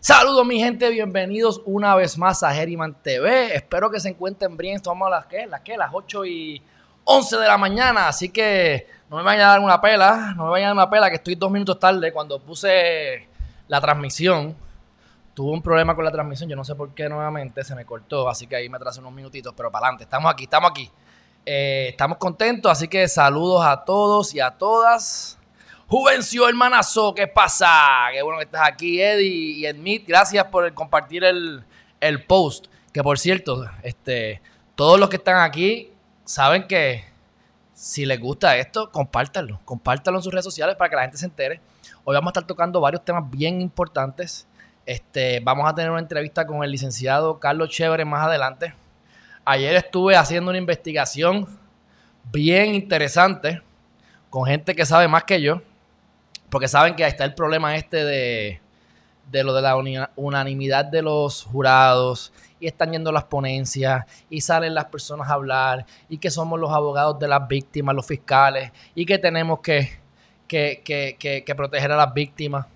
Saludos mi gente, bienvenidos una vez más a Herriman TV. Espero que se encuentren bien. Estamos a las ¿qué? ¿Las? Las 8 y 11 de la mañana. Así que no me vayan a dar una pela. No me vayan a dar una pela que estoy dos minutos tarde. Cuando puse la transmisión, tuve un problema con la transmisión. Yo no sé por qué nuevamente se me cortó. Así que ahí me atrasé unos minutitos. Pero para adelante. Estamos aquí, estamos aquí. Eh, estamos contentos. Así que saludos a todos y a todas. Juvencio, hermanazo, ¿qué pasa? Qué bueno que estás aquí, Eddie y Edmit. Gracias por compartir el, el, post. Que por cierto, este, todos los que están aquí saben que si les gusta esto, compártanlo. Compártanlo en sus redes sociales para que la gente se entere. Hoy vamos a estar tocando varios temas bien importantes. Este, vamos a tener una entrevista con el licenciado Carlos Chévere más adelante. Ayer estuve haciendo una investigación bien interesante con gente que sabe más que yo porque saben que ahí está el problema este de, lo de la unanimidad de los jurados y están yendo las ponencias y salen las personas a hablar y que somos los abogados de las víctimas, los fiscales y que tenemos que, que, proteger a las víctimas.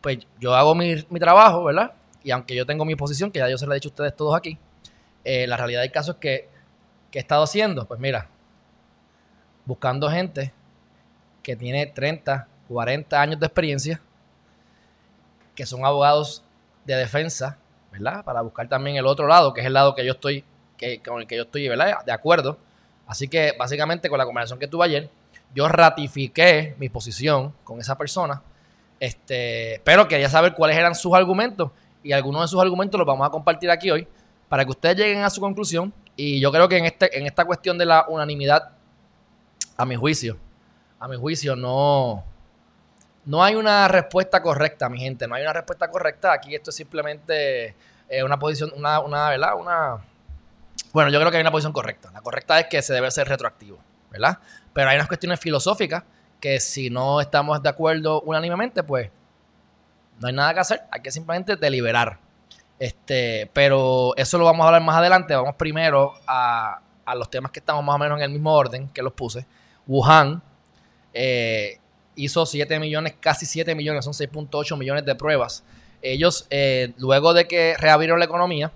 Pues yo hago mi, trabajo, ¿verdad? Y aunque yo tengo mi posición, que ya yo se lo he dicho a ustedes todos aquí, eh, la realidad del caso es que, ¿qué he estado haciendo? Pues mira, buscando gente que tiene 30, 40 años de experiencia, que son abogados de defensa, ¿verdad? Para buscar también el otro lado, que es el lado que yo estoy, que, con el que yo estoy, ¿verdad? De acuerdo. Así que básicamente con la conversación que tuve ayer, yo ratifiqué mi posición con esa persona, este, pero quería saber cuáles eran sus argumentos y algunos de sus argumentos los vamos a compartir aquí hoy para que ustedes lleguen a su conclusión. Y yo creo que en, este, en esta cuestión de la unanimidad, a mi juicio, a mi juicio no, no hay una respuesta correcta, mi gente. No hay una respuesta correcta. Aquí esto es simplemente eh, una posición, una, una, ¿verdad? Una. Bueno, yo creo que hay una posición correcta. La correcta es que se debe ser retroactivo, ¿verdad? Pero hay unas cuestiones filosóficas que si no estamos de acuerdo unánimemente, pues no hay nada que hacer. Hay que simplemente deliberar. Este, pero eso lo vamos a hablar más adelante. Vamos primero a, a los temas que estamos más o menos en el mismo orden que los puse. Wuhan. Eh, hizo 7 millones, casi 7 millones, son 6.8 millones de pruebas. Ellos, eh, luego de que reabrieron la economía,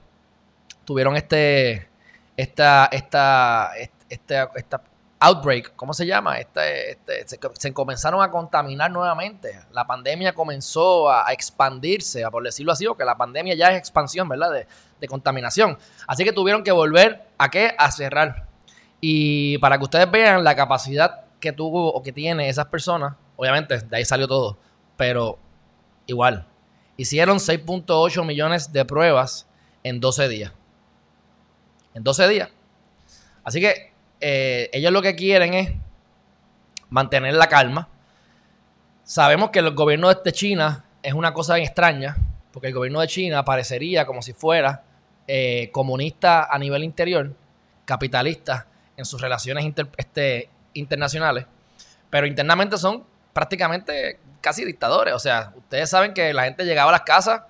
tuvieron este, esta, esta, esta, esta outbreak, ¿cómo se llama? Este, este, se, comenzaron a contaminar nuevamente. La pandemia comenzó a, expandirse, a por decirlo así, o que la pandemia ya es expansión, ¿verdad? De, de, contaminación. Así que tuvieron que volver a qué? A cerrar. Y para que ustedes vean la capacidad que tuvo o que tiene esas personas Obviamente, de ahí salió todo. Pero igual, hicieron 6.8 millones de pruebas en 12 días. En 12 días. Así que eh, ellos lo que quieren es mantener la calma. Sabemos que el gobierno de China es una cosa extraña, porque el gobierno de China parecería como si fuera eh, comunista a nivel interior, capitalista en sus relaciones este, internacionales, pero internamente son prácticamente casi dictadores. O sea, ustedes saben que la gente llegaba a las casas,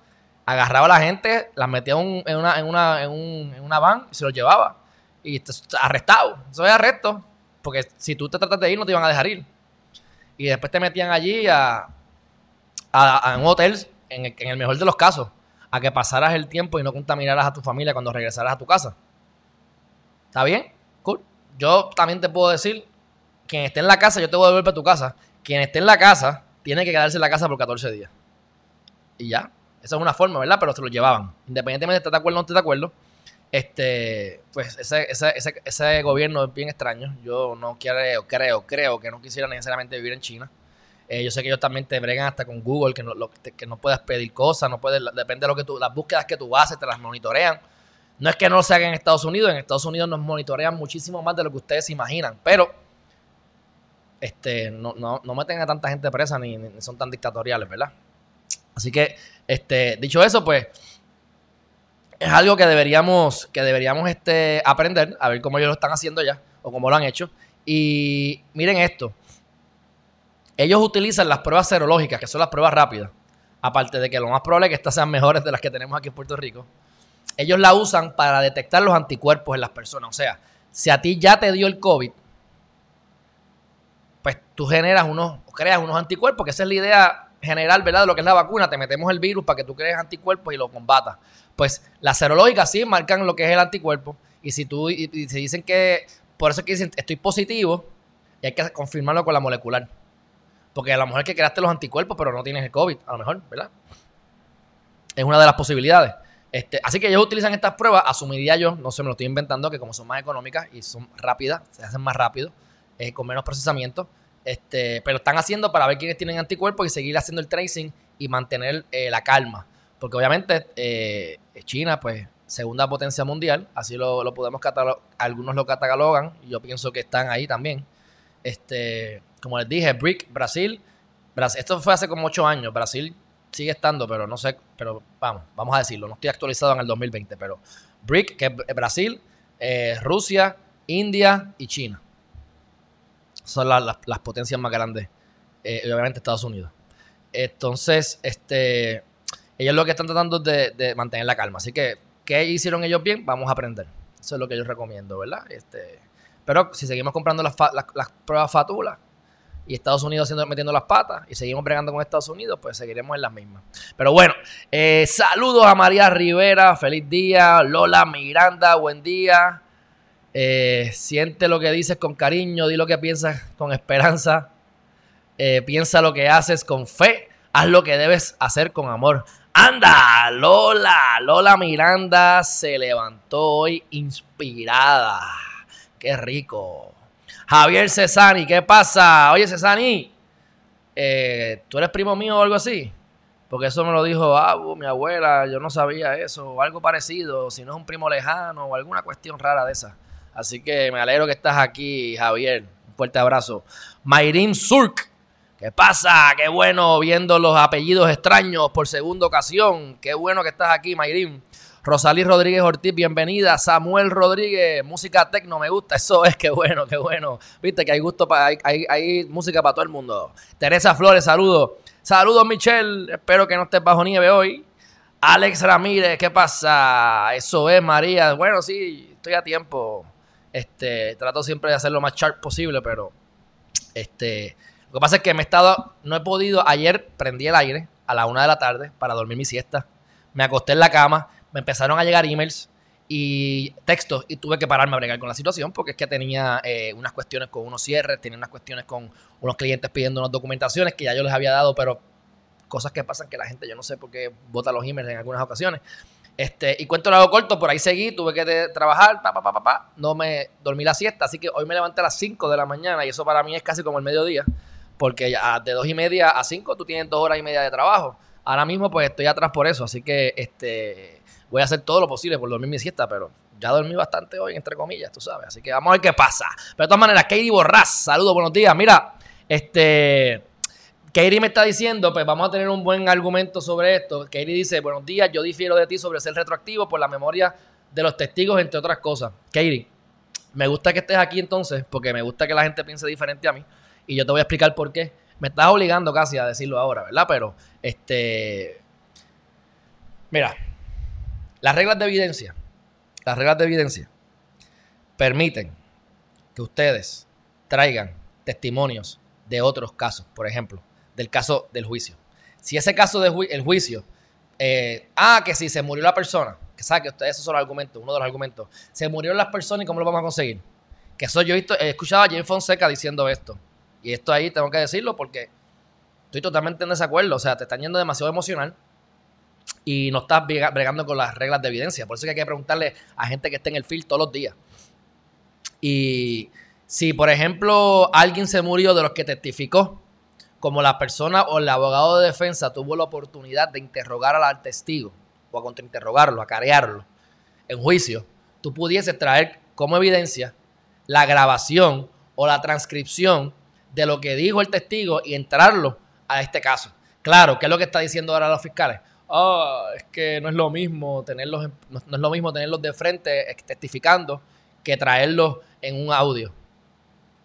agarraba a la gente, las metía en, una, en, una, en, un, en una van y se los llevaba. Y arrestado. Eso es arresto. Porque si tú te tratas de ir, no te iban a dejar ir. Y después te metían allí a, a, un hotel, en el, en el mejor de los casos, a que pasaras el tiempo y no contaminaras a tu familia cuando regresaras a tu casa. ¿Está bien? Cool. Yo también te puedo decir, quien esté en la casa, yo te voy a devolver para tu casa quien esté en la casa tiene que quedarse en la casa por 14 días. Y ya. Esa es una forma, ¿verdad? Pero se lo llevaban. Independientemente de estar de acuerdo o no esté de acuerdo. Este, pues ese, ese, ese, ese, gobierno es bien extraño. Yo no creo, creo, creo que no quisiera necesariamente vivir en China. Eh, yo sé que ellos también te bregan hasta con Google, que no, que no puedes pedir cosas, no puedes, depende de lo que tú, las búsquedas que tú haces, te las monitorean. No es que no se hagan en Estados Unidos, en Estados Unidos nos monitorean muchísimo más de lo que ustedes imaginan, pero este, no, no, no meten a tanta gente presa ni, son tan dictatoriales, ¿verdad? Así que, este, dicho eso, pues, es algo que deberíamos, que deberíamos este, aprender, a ver cómo ellos lo están haciendo ya, o cómo lo han hecho. Y miren esto. Ellos utilizan las pruebas serológicas, que son las pruebas rápidas. Aparte de que lo más probable es que estas sean mejores de las que tenemos aquí en Puerto Rico. Ellos la usan para detectar los anticuerpos en las personas. O sea, si a ti ya te dio el COVID, pues tú generas unos, creas unos anticuerpos, que esa es la idea general, ¿verdad? De lo que es la vacuna, te metemos el virus para que tú crees anticuerpos y lo combatas. Pues las serológicas sí marcan lo que es el anticuerpo. Y si tú, y, se dicen que, por eso es que dicen, estoy positivo, y hay que confirmarlo con la molecular. Porque a lo mejor que creaste los anticuerpos, pero no tienes el COVID, a lo mejor, ¿verdad? Es una de las posibilidades. Este, así que ellos utilizan estas pruebas, asumiría yo, no sé, me lo estoy inventando, que como son más económicas y son rápidas, se hacen más rápido, eh, con menos procesamiento, este, pero están haciendo para ver quiénes tienen anticuerpos y seguir haciendo el tracing y mantener eh, la calma. Porque obviamente eh, China, pues, segunda potencia mundial, así lo, podemos catalogar, algunos lo catalogan, yo pienso que están ahí también. Este, como les dije, BRIC, Brasil, esto fue hace como ocho años, Brasil sigue estando, pero no sé, pero vamos, vamos a decirlo, no estoy actualizado en el 2020, pero BRIC, que es Brasil, eh, Rusia, India y China son las, potencias más grandes, eh, obviamente Estados Unidos. Entonces, este, ellos lo que están tratando es de, mantener la calma. Así que, ¿qué hicieron ellos bien? Vamos a aprender. Eso es lo que yo recomiendo, ¿verdad? Este, pero si seguimos comprando las, las, pruebas fatulas y Estados Unidos haciendo, metiendo las patas y seguimos bregando con Estados Unidos, pues seguiremos en las mismas. Pero bueno, eh, saludos a María Rivera, feliz día. Lola Miranda, buen día. Eh, siente lo que dices con cariño, di lo que piensas con esperanza, eh, piensa lo que haces con fe, haz lo que debes hacer con amor. Anda, Lola, Lola Miranda se levantó hoy inspirada. Qué rico. Javier Cesani, ¿qué pasa? Oye, Cesani, eh, ¿tú eres primo mío o algo así? Porque eso me lo dijo ah, mi abuela, yo no sabía eso, o algo parecido, si no es un primo lejano o alguna cuestión rara de esa. Así que me alegro que estás aquí, Javier. Un fuerte abrazo. Mayrin Surk. ¿Qué pasa? Qué bueno viendo los apellidos extraños por segunda ocasión. Qué bueno que estás aquí, Mayrin. Rosalí Rodríguez Ortiz, bienvenida. Samuel Rodríguez, música tecno, me gusta. Eso es, qué bueno, qué bueno. Viste que hay gusto para, hay, hay, música para todo el mundo. Teresa Flores, saludos. Saludos, Michelle. Espero que no estés bajo nieve hoy. Alex Ramírez, ¿qué pasa? Eso es, María. Bueno, sí, estoy a tiempo. Este, trato siempre de hacer lo más sharp posible, pero este, lo que pasa es que me he estado, no he podido, ayer prendí el aire a la una de la tarde para dormir mi siesta, me acosté en la cama, me empezaron a llegar emails y textos y tuve que pararme a bregar con la situación porque es que tenía eh, unas cuestiones con unos cierres, tenía unas cuestiones con unos clientes pidiendo unas documentaciones que ya yo les había dado, pero cosas que pasan que la gente, yo no sé por qué vota los emails en algunas ocasiones. Este, y cuento lo corto, por ahí seguí, tuve que trabajar, pa, pa, pa, pa, no me dormí la siesta, así que hoy me levanté a las 5 de la mañana y eso para mí es casi como el mediodía, porque ya de 2 y media a 5 tú tienes 2 horas y media de trabajo. Ahora mismo pues estoy atrás por eso, así que este, voy a hacer todo lo posible por dormir mi siesta, pero ya dormí bastante hoy, entre comillas, tú sabes, así que vamos a ver qué pasa. Pero de todas maneras, Katie Borras, saludos, buenos días, mira, este... Katie me está diciendo, pues vamos a tener un buen argumento sobre esto. Katie dice, buenos días, yo difiero de ti sobre ser retroactivo por la memoria de los testigos, entre otras cosas. Katie, me gusta que estés aquí entonces, porque me gusta que la gente piense diferente a mí. Y yo te voy a explicar por qué. Me estás obligando casi a decirlo ahora, ¿verdad? Pero, este... Mira, las reglas de evidencia, las reglas de evidencia permiten que ustedes traigan testimonios de otros casos, por ejemplo del caso del juicio. Si ese caso del juicio, eh, ah, que si se murió la persona, que sabe que ustedes esos son los argumentos, uno de los argumentos, se murieron las personas y cómo lo vamos a conseguir. Que eso yo he, escuchado a James Fonseca diciendo esto. Y esto ahí tengo que decirlo porque estoy totalmente en desacuerdo. O sea, te están yendo demasiado emocional y no estás bregando con las reglas de evidencia. Por eso que hay que preguntarle a gente que esté en el field todos los días. Y si, por ejemplo, alguien se murió de los que testificó, como la persona o el abogado de defensa tuvo la oportunidad de interrogar al testigo o a contrainterrogarlo, a carearlo en juicio, tú pudieses traer como evidencia la grabación o la transcripción de lo que dijo el testigo y entrarlo a este caso. Claro, ¿qué es lo que está diciendo ahora los fiscales? oh, es que no es lo mismo tenerlos, no, es lo mismo tenerlos de frente testificando que traerlos en un audio.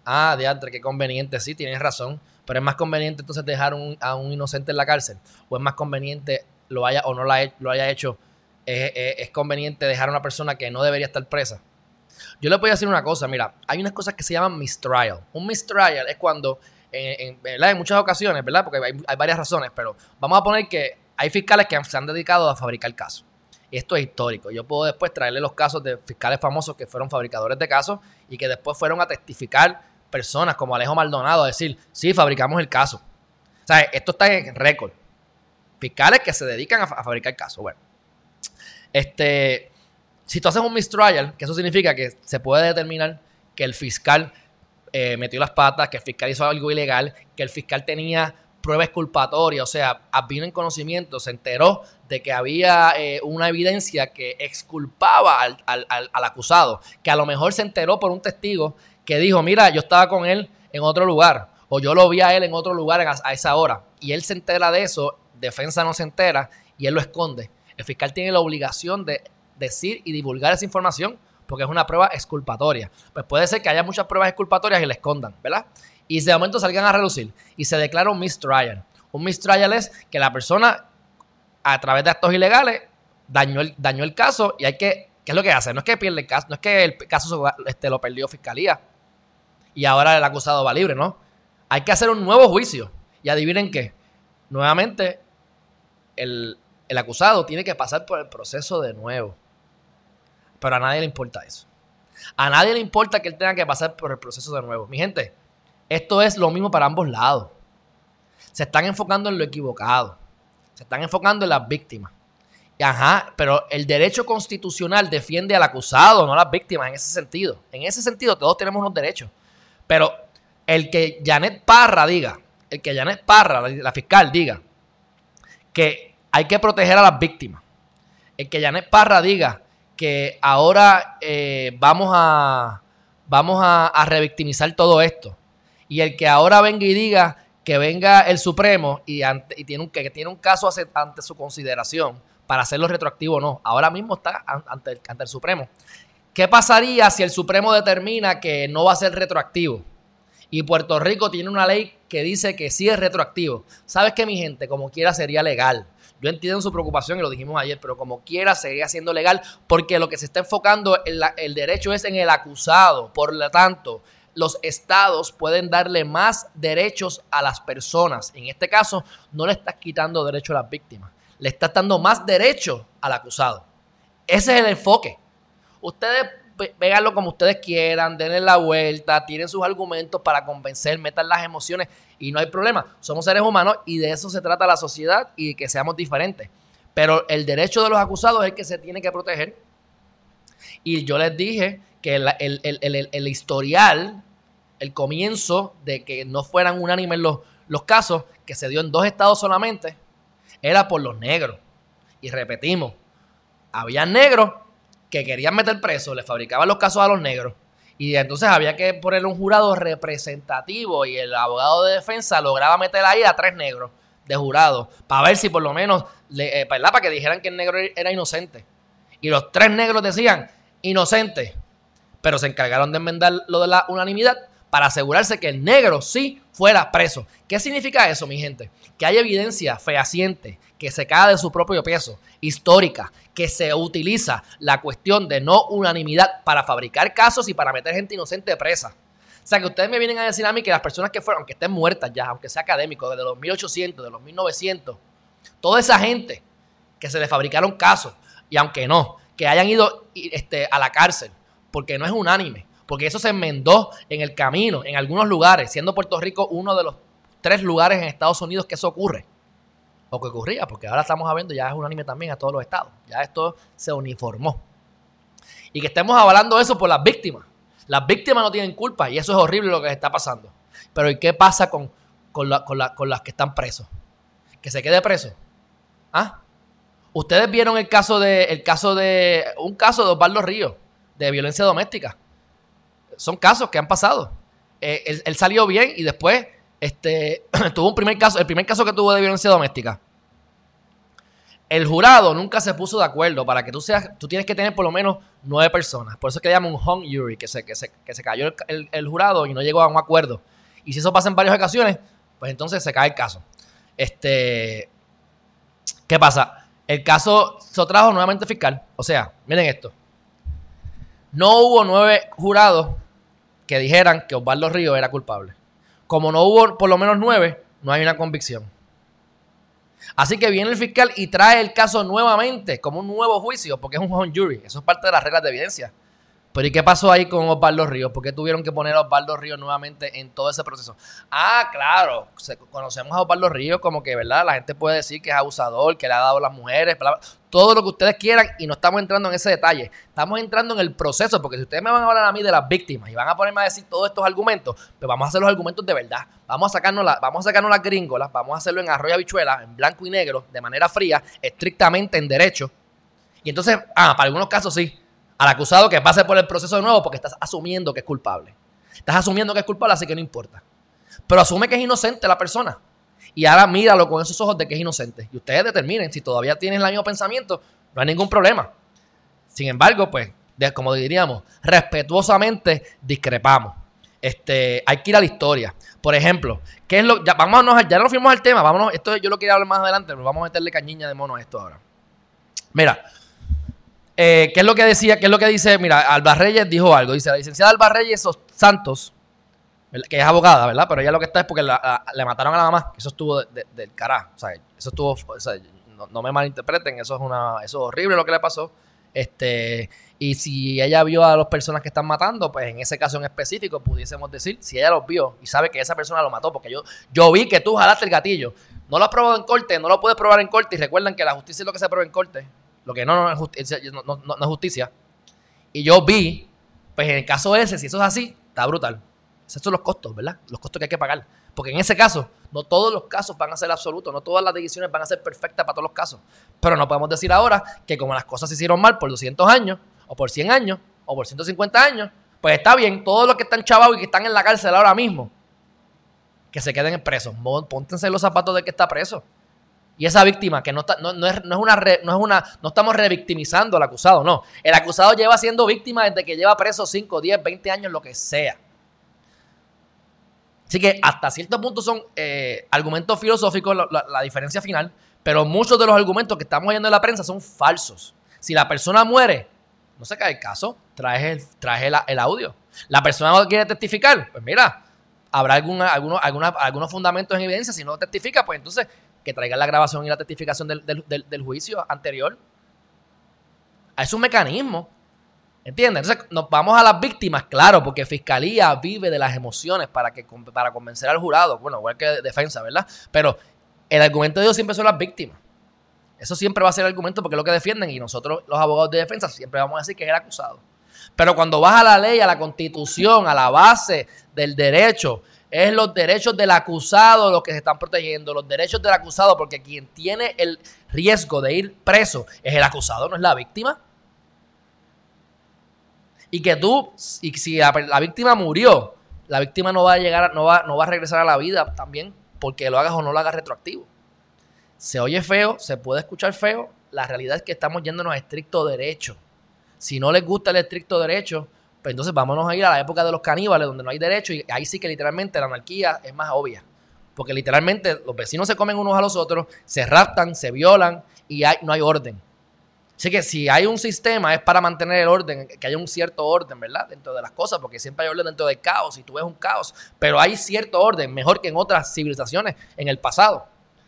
Ah, diantre, qué conveniente, sí, tienes razón. Pero es más conveniente entonces dejar a un inocente en la cárcel. O es más conveniente lo haya o no lo haya hecho. Es, conveniente dejar a una persona que no debería estar presa. Yo le voy a decir una cosa, mira, hay unas cosas que se llaman mistrial. Un mistrial es cuando, en, muchas ocasiones, ¿verdad? Porque hay, hay, varias razones, pero vamos a poner que hay fiscales que se han dedicado a fabricar casos. Esto es histórico. Yo puedo después traerle los casos de fiscales famosos que fueron fabricadores de casos y que después fueron a testificar personas como Alejo Maldonado a decir, sí, fabricamos el caso. O sea, esto está en récord. Fiscales que se dedican a, fabricar casos. Bueno, este, si tú haces un mistrial, que eso significa que se puede determinar que el fiscal eh, metió las patas, que el fiscal hizo algo ilegal, que el fiscal tenía pruebas exculpatorias, o sea, vino en conocimiento, se enteró de que había eh, una evidencia que exculpaba al, al, acusado, que a lo mejor se enteró por un testigo que dijo, mira, yo estaba con él en otro lugar, o yo lo vi a él en otro lugar a, esa hora, y él se entera de eso, defensa no se entera, y él lo esconde. El fiscal tiene la obligación de decir y divulgar esa información porque es una prueba exculpatoria. Pues puede ser que haya muchas pruebas exculpatorias y la escondan, ¿verdad? Y de momento salgan a relucir y se declara un mistrial. Un mistrial es que la persona, a través de actos ilegales, dañó el, dañó el caso y hay que, ¿qué es lo que hace? No es que pierde el caso, no es que el caso este, lo perdió fiscalía y ahora el acusado va libre, ¿no? Hay que hacer un nuevo juicio. Y adivinen qué, nuevamente el, el acusado tiene que pasar por el proceso de nuevo. Pero a nadie le importa eso. A nadie le importa que él tenga que pasar por el proceso de nuevo. Mi gente, esto es lo mismo para ambos lados. Se están enfocando en lo equivocado. Se están enfocando en las víctimas. Ajá, pero el derecho constitucional defiende al acusado, no a las víctimas en ese sentido. En ese sentido, todos tenemos unos derechos. Pero el que Janet Parra diga, el que Janet Parra, la fiscal, diga que hay que proteger a las víctimas. El que Janet Parra diga que ahora eh, vamos a vamos a revictimizar todo esto y el que ahora venga y diga que venga el Supremo y, tiene un, que tiene un caso ante su consideración para hacerlo retroactivo o no, ahora mismo está ante el, ante el Supremo. ¿Qué pasaría si el Supremo determina que no va a ser retroactivo? Y Puerto Rico tiene una ley que dice que sí es retroactivo. ¿Sabes qué, mi gente? Como quiera sería legal. Yo entiendo su preocupación y lo dijimos ayer, pero como quiera seguiría siendo legal porque lo que se está enfocando, el, el derecho es en el acusado. Por lo tanto, los estados pueden darle más derechos a las personas. En este caso, no le estás quitando derecho a las víctimas, le estás dando más derecho al acusado. Ese es el enfoque. Ustedes véanlo como ustedes quieran, denle la vuelta, tienen sus argumentos para convencer, metan las emociones y no hay problema. Somos seres humanos y de eso se trata la sociedad y que seamos diferentes. Pero el derecho de los acusados es el que se tiene que proteger. Y yo les dije que el historial el comienzo de que no fueran unánimes los, los casos, que se dio en dos estados solamente, era por los negros. Y repetimos, había negros que querían meter presos, le fabricaban los casos a los negros. Y entonces había que ponerle un jurado representativo y el abogado de defensa lograba meter ahí a tres negros de jurado para ver si por lo menos, le, eh, para que dijeran que el negro era inocente. Y los tres negros decían inocente, pero se encargaron de enmendar lo de la unanimidad para asegurarse que el negro sí fuera preso. ¿Qué significa eso, mi gente? Que hay evidencia fehaciente que se cae de su propio peso, histórica, que se utiliza la cuestión de no unanimidad para fabricar casos y para meter gente inocente presa. O sea, que ustedes me vienen a decir a mí que las personas que fueron, aunque estén muertas ya, aunque sea académico, desde los 1800, de los 1900, toda esa gente que se le fabricaron casos, y aunque no, que hayan ido este, a la cárcel, porque no es unánime, porque eso se enmendó en el camino, en algunos lugares, siendo Puerto Rico uno de los tres lugares en Estados Unidos que eso ocurre. O que ocurría, porque ahora estamos hablando, ya es unánime también a todos los estados. Ya esto se uniformó. Y que estemos hablando eso por las víctimas. Las víctimas no tienen culpa y eso es horrible lo que está pasando. Pero ¿y qué pasa con, con, las que están presos? Que se quede preso. ¿Ah? Ustedes vieron el caso de, el caso de, un caso de Osvaldo Ríos, de violencia doméstica son casos que han pasado. Eh, él, salió bien y después este, tuvo un primer caso, el primer caso que tuvo de violencia doméstica. El jurado nunca se puso de acuerdo para que tú seas, tú tienes que tener por lo menos nueve personas. Por eso es que le llaman un hung jury, que se, que se, que se cayó el, jurado y no llegó a un acuerdo. Y si eso pasa en varias ocasiones, pues entonces se cae el caso. Este, ¿Qué pasa? El caso se trajo nuevamente fiscal. O sea, miren esto. No hubo nueve jurados que dijeran que Osvaldo Río era culpable. Como no hubo por lo menos nueve, no hay una convicción. Así que viene el fiscal y trae el caso nuevamente como un nuevo juicio, porque es un home jury. Eso es parte de las reglas de evidencia. Pero ¿y qué pasó ahí con Osvaldo Ríos? ¿Por qué tuvieron que poner a Osvaldo Ríos nuevamente en todo ese proceso? Ah, claro, conocemos a Osvaldo Ríos como que, ¿verdad? La gente puede decir que es abusador, que le ha dado a las mujeres, todo lo que ustedes quieran y no estamos entrando en ese detalle. Estamos entrando en el proceso, porque si ustedes me van a hablar a mí de las víctimas y van a ponerme a decir todos estos argumentos, pues vamos a hacer los argumentos de verdad. Vamos a sacarnos, vamos a sacarnos las gringolas, vamos a hacerlo en arroyo habichuela, en blanco y negro, de manera fría, estrictamente en derecho. Y entonces, ah, para algunos casos sí al acusado que pase por el proceso de nuevo porque estás asumiendo que es culpable. Estás asumiendo que es culpable, así que no importa. Pero asume que es inocente la persona. Y ahora míralo con esos ojos de que es inocente. Y ustedes determinen si todavía tienen el mismo pensamiento, no hay ningún problema. Sin embargo, pues, como diríamos, respetuosamente discrepamos. Este, hay que ir a la historia. Por ejemplo, ¿qué es lo? Ya, vámonos, ya no fuimos al tema, vámonos. Esto yo lo quería hablar más adelante, pero vamos a meterle cañiña de mono a esto ahora. Mira, eh, ¿Qué es lo que decía? ¿Qué es lo que dice? Mira, Alba Reyes dijo algo. Dice, la licenciada Alba Reyes Santos, que es abogada, ¿verdad? Pero ella lo que está es porque le mataron a la mamá. Eso estuvo del carajo. O sea, eso estuvo, no, me malinterpreten, eso es una, eso es horrible lo que le pasó. Este, y si ella vio a las personas que están matando, pues en ese caso en específico pudiésemos decir, si ella los vio y sabe que esa persona lo mató, porque yo, yo vi que tú jalaste el gatillo. No lo has probado en corte, no lo puedes probar en corte y recuerden que la justicia es lo que se prueba en corte lo que no, no, es justicia, no, es justicia. Y yo vi, pues en el caso ese, si eso es así, está brutal. Esos son los costos, ¿verdad? Los costos que hay que pagar. Porque en ese caso, no todos los casos van a ser absolutos, no todas las decisiones van a ser perfectas para todos los casos. Pero no podemos decir ahora que como las cosas se hicieron mal por 200 años, o por 100 años, o por 150 años, pues está bien, todos los que están chavados y que están en la cárcel ahora mismo, que se queden presos. Póntense los zapatos de que está preso. Y esa víctima, que no, está, no, es, no, es una no es una, no estamos revictimizando al acusado, no. El acusado lleva siendo víctima desde que lleva preso 5, 10, 20 años, lo que sea. Así que hasta cierto punto son eh, argumentos filosóficos la, diferencia final, pero muchos de los argumentos que estamos oyendo en la prensa son falsos. Si la persona muere, no se cae el caso, trae el, el, audio. La persona no quiere testificar, pues mira, habrá algunos, algunos fundamentos en evidencia. Si no testifica, pues entonces que traigan la grabación y la testificación del, juicio anterior. Es un mecanismo. ¿Entiendes? Entonces nos vamos a las víctimas, claro, porque Fiscalía vive de las emociones para, que, para convencer al jurado. Bueno, igual que defensa, ¿verdad? Pero el argumento de ellos siempre son las víctimas. Eso siempre va a ser el argumento porque es lo que defienden y nosotros, los abogados de defensa, siempre vamos a decir que es el acusado. Pero cuando vas a la ley, a la constitución, a la base del derecho, es los derechos del acusado los que se están protegiendo, los derechos del acusado, porque quien tiene el riesgo de ir preso es el acusado, no es la víctima. Y que tú, y si la, víctima murió, la víctima no va a llegar, no va, no va a regresar a la vida también, porque lo hagas o no lo hagas retroactivo. Se oye feo, se puede escuchar feo, la realidad es que estamos yéndonos a estricto derecho. Si no les gusta el estricto derecho, pues entonces vámonos a ir a la época de los caníbales, donde no hay derecho, y ahí sí que literalmente la anarquía es más obvia. Porque literalmente los vecinos se comen unos a los otros, se raptan, se violan y no hay orden. Así que si hay un sistema es para mantener el orden, que haya un cierto orden, ¿verdad? Dentro de las cosas, porque siempre hay orden dentro del caos y tú ves un caos, pero hay cierto orden, mejor que en otras civilizaciones en el pasado.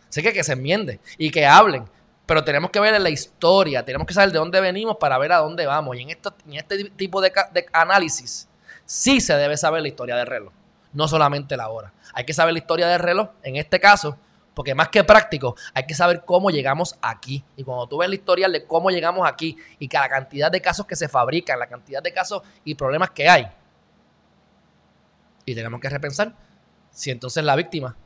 Así que que se enmiende y que hablen, pero tenemos que ver la historia, tenemos que saber de dónde venimos para ver a dónde vamos. Y en, este tipo de, análisis sí se debe saber la historia del reloj, no solamente la hora. Hay que saber la historia del reloj, en este caso, porque más que práctico, hay que saber cómo llegamos aquí. Y cuando tú ves la historia de cómo llegamos aquí y que la cantidad de casos que se fabrican, la cantidad de casos y problemas que hay, y tenemos que repensar si entonces la víctima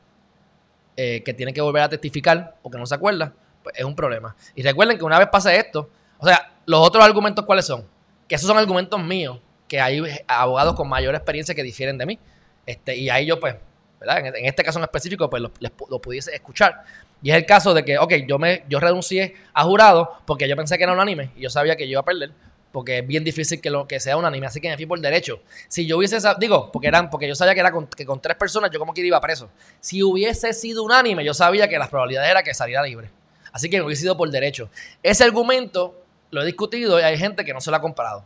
eh, que tiene que volver a testificar o que no se acuerda, pues es un problema. Y recuerden que una vez pase esto, o sea, los otros argumentos, ¿cuáles son? Que esos son argumentos míos, que hay abogados con mayor experiencia que difieren de mí. Este, y ahí yo, pues, ¿verdad? En, este caso en específico, pues lo, lo, pudiese escuchar. Y es el caso de que, ok, yo, me, yo renuncié a jurado porque yo pensé que era unánime y yo sabía que yo iba a perder porque es bien difícil que lo que sea unánime, así que me fui por derecho. Si yo hubiese, digo, porque eran, porque yo sabía que era con, que con tres personas yo como que iba preso. Si hubiese sido unánime, yo sabía que las probabilidades era que saliera libre. Así que me hubiese ido por derecho. Ese argumento lo he discutido y hay gente que no se lo ha comprado.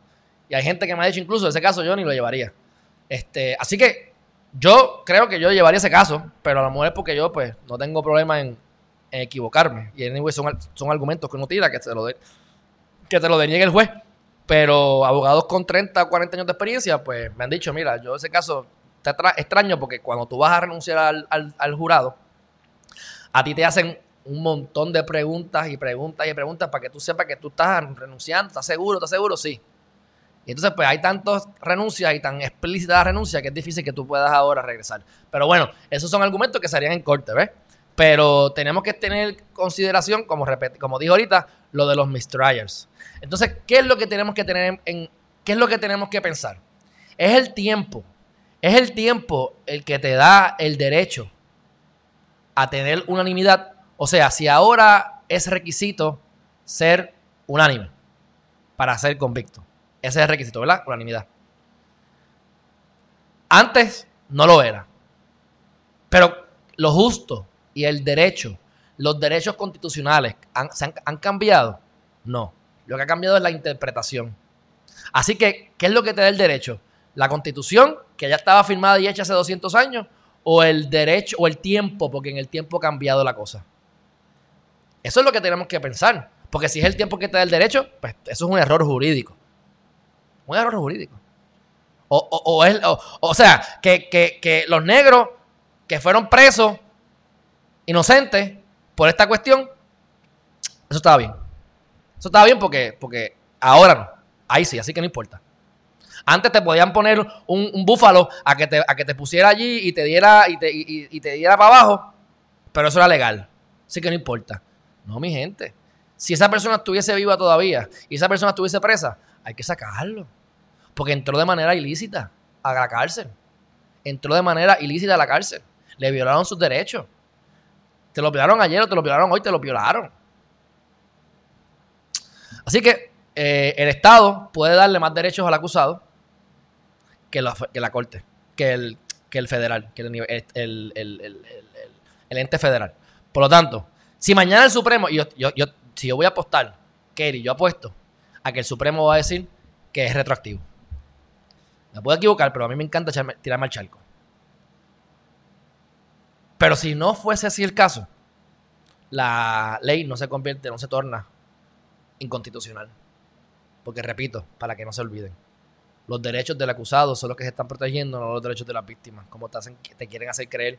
Y hay gente que me ha dicho incluso, ese caso yo ni lo llevaría. Este, así que yo creo que yo llevaría ese caso, pero a lo mejor es porque yo pues no tengo problema en, equivocarme. Y anyway, son, son argumentos que uno tira que te lo, de, que te lo deniegue el juez. Pero abogados con 30 o 40 años de experiencia, pues me han dicho, mira, yo ese caso te extraño porque cuando tú vas a renunciar al, jurado, a ti te hacen un montón de preguntas y preguntas y preguntas para que tú sepas que tú estás renunciando, ¿estás seguro? ¿Estás seguro? Sí. Y entonces, pues hay tantas renuncias y tan explícitas la renuncia que es difícil que tú puedas ahora regresar. Pero bueno, esos son argumentos que serían en corte, ¿ves? Pero tenemos que tener consideración, como, como dijo ahorita, lo de los mistrials. Entonces, ¿qué es lo que tenemos que tener en, qué es lo que tenemos que pensar? Es el tiempo. Es el tiempo el que te da el derecho a tener unanimidad. O sea, si ahora es requisito ser unánime para ser convicto. Ese es el requisito, ¿verdad? Unanimidad. Antes no lo era. Pero lo justo y el derecho, los derechos constitucionales, ¿han, han cambiado? No. Lo que ha cambiado es la interpretación. Así que, ¿qué es lo que te da el derecho? ¿La constitución, que ya estaba firmada y hecha hace 200 años? ¿O el derecho, o el tiempo, porque en el tiempo ha cambiado la cosa? Eso es lo que tenemos que pensar. Porque si es el tiempo que te da el derecho, pues eso es un error jurídico. Un error jurídico. O, es, o, sea, que, que los negros que fueron presos inocentes por esta cuestión, eso estaba bien. Eso estaba bien porque, porque ahora no. Ahí sí, así que no importa. Antes te podían poner un, búfalo a que, te, a que te pusiera allí y te diera y te, y, te diera para abajo, pero eso era legal. Así que no importa. No, mi gente. Si esa persona estuviese viva todavía y esa persona estuviese presa, hay que sacarlo. Porque entró de manera ilícita a la cárcel. Entró de manera ilícita a la cárcel. Le violaron sus derechos. Te lo violaron ayer o te lo violaron hoy, te lo violaron. Así que eh, el Estado puede darle más derechos al acusado que la, que la Corte, que el, que el federal, que el, ente federal. Por lo tanto, si mañana el Supremo, yo, yo, yo, si yo voy a apostar, Kerry, yo apuesto a que el Supremo va a decir que es retroactivo. Me puedo equivocar, pero a mí me encanta tirarme al charco. Pero si no fuese así el caso, la ley no se convierte, no se torna inconstitucional. Porque repito, para que no se olviden, los derechos del acusado son los que se están protegiendo, no los derechos de las víctimas, como te, hacen, te quieren hacer creer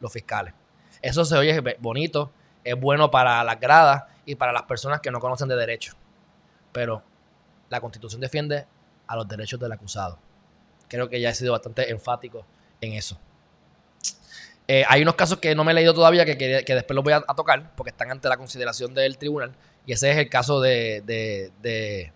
los fiscales. Eso se oye bonito, es bueno para las gradas y para las personas que no conocen de derecho. Pero la constitución defiende a los derechos del acusado. Creo que ya he sido bastante enfático en eso. Eh, hay unos casos que no me he leído todavía que, que después los voy a, tocar porque están ante la consideración del tribunal. Y ese es el caso de, de,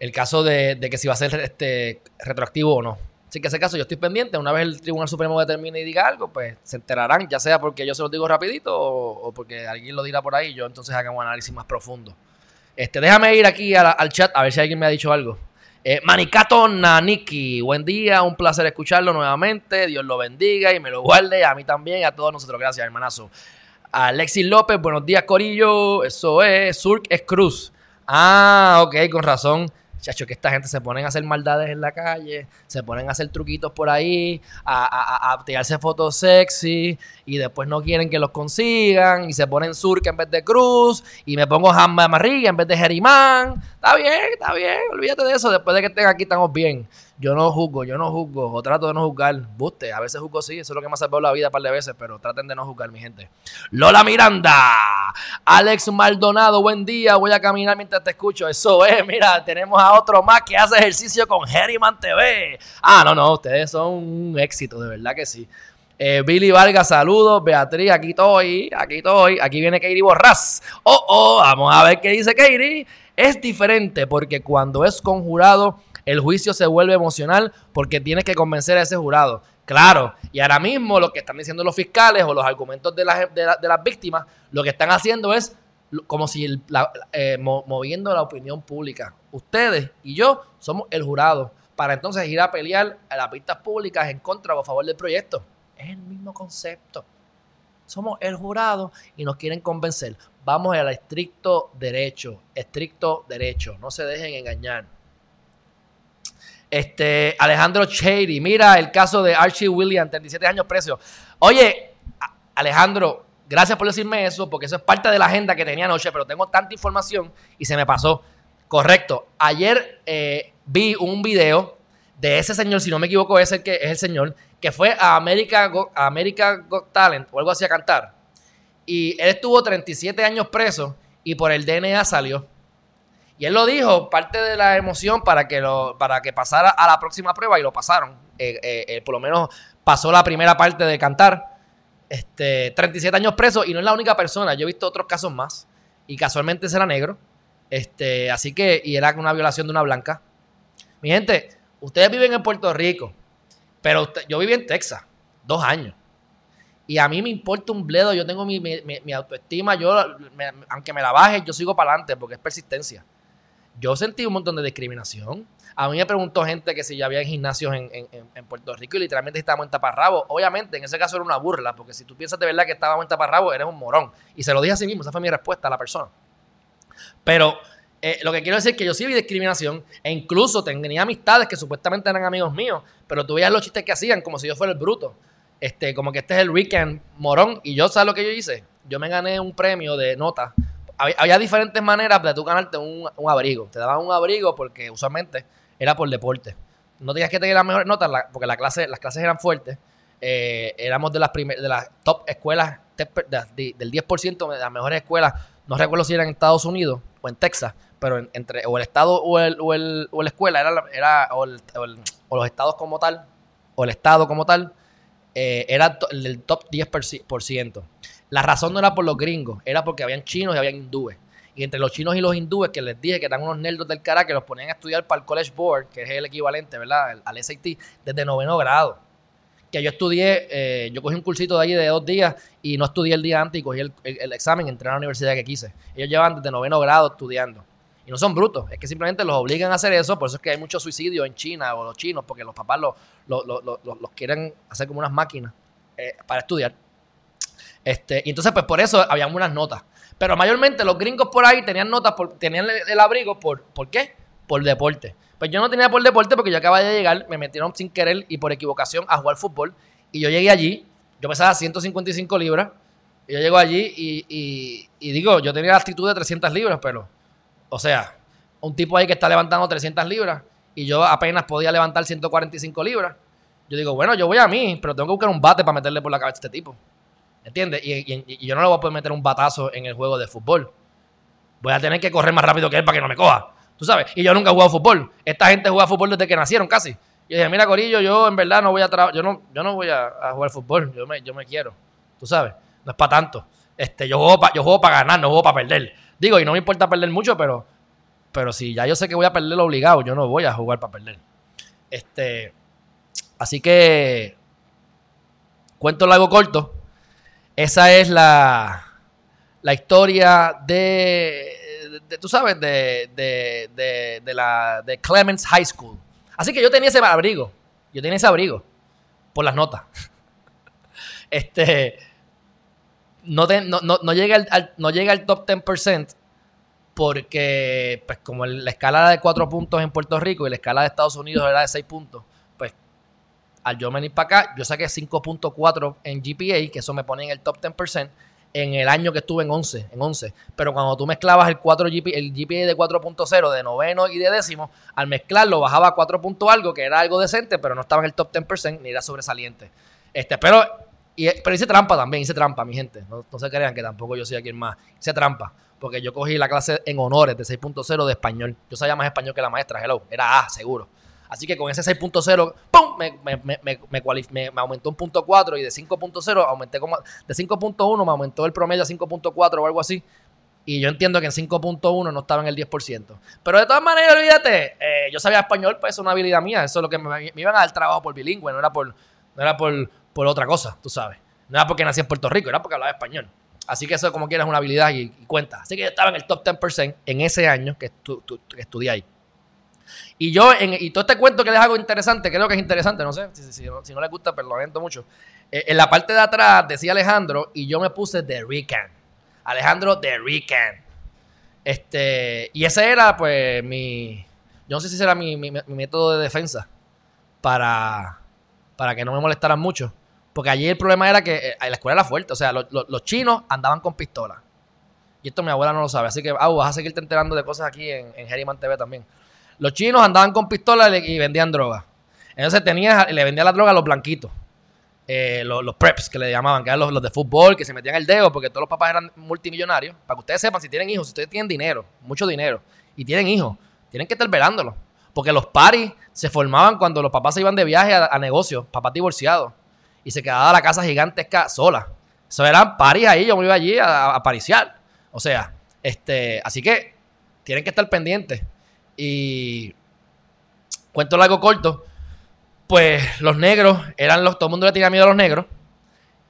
el caso de, que si va a ser este, retroactivo o no. Así que ese caso yo estoy pendiente. Una vez el Tribunal Supremo determine y diga algo, pues se enterarán, ya sea porque yo se lo digo rapidito o, porque alguien lo dirá por ahí y yo entonces haga un análisis más profundo. Este, déjame ir aquí al chat a ver si alguien me ha dicho algo. Eh, Manicato Naniki, buen día, un placer escucharlo nuevamente. Dios lo bendiga y me lo guarde. A mí también, a todos nosotros. Gracias, hermanazo. Alexis López, buenos días, Corillo. Eso es, Surk es Cruz. Ah, ok, con razón. Chacho, que esta gente se ponen a hacer maldades en la calle, se ponen a hacer truquitos por ahí, a, a, tirarse fotos sexy y después no quieren que los consigan y se ponen Surk en vez de Cruz y me pongo Jamba María en vez de Jerimán. Está bien, está bien, olvídate de eso. Después de que estén aquí estamos bien. Yo no juzgo, yo no juzgo, o trato de no juzgar. Buste, a veces juzgo sí, eso es lo que me ha salvado la vida un par de veces, pero traten de no juzgar, mi gente. Lola Miranda, Alex Maldonado, buen día, voy a caminar mientras te escucho. Eso es, mira, tenemos a otro más que hace ejercicio con Herriman TV. Ah, no, no, ustedes son un éxito, de verdad que sí. Eh, Billy Vargas, saludos. Beatriz, aquí estoy, aquí estoy. Aquí viene Katie Borras. Oh, oh, vamos a ver qué dice Katie. Es diferente porque cuando es conjurado el juicio se vuelve emocional porque tienes que convencer a ese jurado. Claro, y ahora mismo lo que están diciendo los fiscales o los argumentos de las, de, las víctimas, lo que están haciendo es como si eh, moviendo la opinión pública. Ustedes y yo somos el jurado para entonces ir a pelear a las pistas públicas en contra o a favor del proyecto. Es el mismo concepto. Somos el jurado y nos quieren convencer. Vamos al estricto derecho, estricto derecho. No se dejen engañar. Este, Alejandro Shady, mira el caso de Archie Williams, 37 años preso. Oye, Alejandro, gracias por decirme eso, porque eso es parte de la agenda que tenía anoche, pero tengo tanta información y se me pasó. Correcto. Ayer eh, vi un video de ese señor, si no me equivoco, es el que es el señor, que fue a America, America Got Talent o algo así a cantar. Y él estuvo 37 años preso y por el DNA salió. Y él lo dijo, parte de la emoción para que, lo, para que pasara a la próxima prueba y lo pasaron. Eh, eh, por lo menos pasó la primera parte de cantar. Este, 37 años preso y no es la única persona. Yo he visto otros casos más. Y casualmente será negro. Este, así que, y era una violación de una blanca. Mi gente, ustedes viven en Puerto Rico, pero yo viví en Texas dos años. Y a mí me importa un bledo, yo tengo mi, mi autoestima, yo, aunque me la baje, yo sigo para adelante porque es persistencia. Yo sentí un montón de discriminación. A mí me preguntó gente que si ya había gimnasios en, en, Puerto Rico y literalmente estábamos en taparrabo. Obviamente, en ese caso era una burla, porque si tú piensas de verdad que estábamos en taparrabo, eres un morón. Y se lo dije a sí mismo, esa fue mi respuesta a la persona. Pero eh, lo que quiero decir es que yo sí vi discriminación e incluso tenía amistades que supuestamente eran amigos míos, pero tú veías los chistes que hacían como si yo fuera el bruto. Este, como que este es el weekend morón. Y yo, ¿sabes lo que yo hice? Yo me gané un premio de nota había, diferentes maneras de tú ganarte un, abrigo. Te daban un abrigo porque usualmente era por deporte. No tenías que tener las mejores notas porque la clase, las clases eran fuertes. Eh, éramos de las, de las top escuelas del 10% de las mejores escuelas. No recuerdo si eran en Estados Unidos o en Texas, pero entre o el estado o, el, o, el, o la escuela era, era o, los estados como tal, o el estado como tal, eh, era el top 10%. La razón no era por los gringos, era porque habían chinos y habían hindúes. Y entre los chinos y los hindúes, que les dije que eran unos nerdos del cara que los ponían a estudiar para el College Board, que es el equivalente, ¿verdad? Al SAT, desde noveno grado. Que yo estudié, eh, yo cogí un cursito de allí de dos días y no estudié el día antes y cogí el, examen y entré a la universidad que quise. Ellos llevan desde noveno grado estudiando. Y no son brutos, es que simplemente los obligan a hacer eso. Por eso es que hay mucho suicidio en China o los chinos, porque los papás los, los, quieren hacer como unas máquinas eh, para estudiar. Este, y entonces, pues por eso habían unas notas. Pero mayormente los gringos por ahí tenían notas, por, tenían el, abrigo por, ¿por qué? Por deporte. Pues yo no tenía por deporte porque yo acababa de llegar, me metieron sin querer y por equivocación a jugar fútbol. Y yo llegué allí, yo pesaba 155 libras. Y yo llego allí y, y, digo, yo tenía la actitud de 300 libras, pero, o sea, un tipo ahí que está levantando 300 libras y yo apenas podía levantar 145 libras. Yo digo, bueno, yo voy a mí, pero tengo que buscar un bate para meterle por la cabeza a este tipo. ¿Entiendes? Y, yo no le voy a poder meter un batazo en el juego de fútbol. Voy a tener que correr más rápido que él para que no me coja. Tú sabes. Y yo nunca he jugado fútbol. Esta gente juega fútbol desde que nacieron casi. Y yo dije, mira, Corillo, yo en verdad no voy a yo no, yo no voy a, jugar fútbol. Yo me, yo me quiero. Tú sabes. No es para tanto. Este, yo juego para yo juego para ganar, no juego para perder. Digo, y no me importa perder mucho, pero, pero si ya yo sé que voy a perder obligado, yo no voy a jugar para perder. Este, así que, cuento largo corto esa es la, la historia de, tú sabes, de, de, de, la, de Clements High School. Así que yo tenía ese abrigo. Yo tenía ese abrigo por las notas. Este, no, no, no, llega al, no llega al top 10% porque, pues, como la escala de 4 puntos en Puerto Rico y la escala de Estados Unidos era de 6 puntos, al yo venir para acá, yo saqué 5.4 en GPA, que eso me pone en el top 10% en el año que estuve en 11, en 11. Pero cuando tú mezclabas el 4 GPA, el GPA de 4.0 de noveno y de décimo, al mezclarlo bajaba a 4. algo, que era algo decente, pero no estaba en el top 10% ni era sobresaliente. Este, pero, y, pero hice trampa también, hice trampa, mi gente. No, se crean que tampoco yo soy aquí más. Hice trampa, porque yo cogí la clase en honores de 6.0 de español. Yo sabía más español que la maestra, hello. Era A, seguro. Así que con ese 6.0, ¡pum! Me, me, me, me, aumentó un punto 4 y de 5.0 aumenté como. De 5.1 me aumentó el promedio a 5.4 o algo así. Y yo entiendo que en 5.1 no estaba en el 10%. Pero de todas maneras, olvídate, eh, yo sabía español, pues es una habilidad mía. Eso es lo que me, me, iban a dar trabajo por bilingüe, no era por, no era por, por otra cosa, tú sabes. No era porque nací en Puerto Rico, era porque hablaba español. Así que eso como quieras es una habilidad y, cuenta. Así que yo estaba en el top 10% en ese año que, estudié ahí. Y yo, en, y todo este cuento que les hago interesante, creo que es interesante, no sé, si, no les gusta, pero lo lamento mucho. Eh, en la parte de atrás decía Alejandro y yo me puse The Rican. Alejandro The Rican. Este, y ese era, pues, mi. Yo no sé si será mi, mi, método de defensa para, para que no me molestaran mucho. Porque allí el problema era que eh, la escuela era fuerte. O sea, los chinos andaban con pistolas. Y esto mi abuela no lo sabe. Así que, ah, vas a seguirte enterando de cosas aquí en, en TV también. Los chinos andaban con pistolas y, vendían droga. Entonces tenía, le vendía la droga a los blanquitos. Eh, los, preps que le llamaban, que eran los, de fútbol, que se metían el dedo porque todos los papás eran multimillonarios. Para que ustedes sepan, si tienen hijos, si ustedes tienen dinero, mucho dinero, y tienen hijos, tienen que estar velándolo. Porque los paris se formaban cuando los papás se iban de viaje a, negocios, papás divorciados, y se quedaba la casa gigantesca sola. Eso eran paris ahí, yo me iba allí a, a pariciar. O sea, este, así que tienen que estar pendientes. Y cuento largo corto, pues los negros eran los, todo el mundo le tenía miedo a los negros,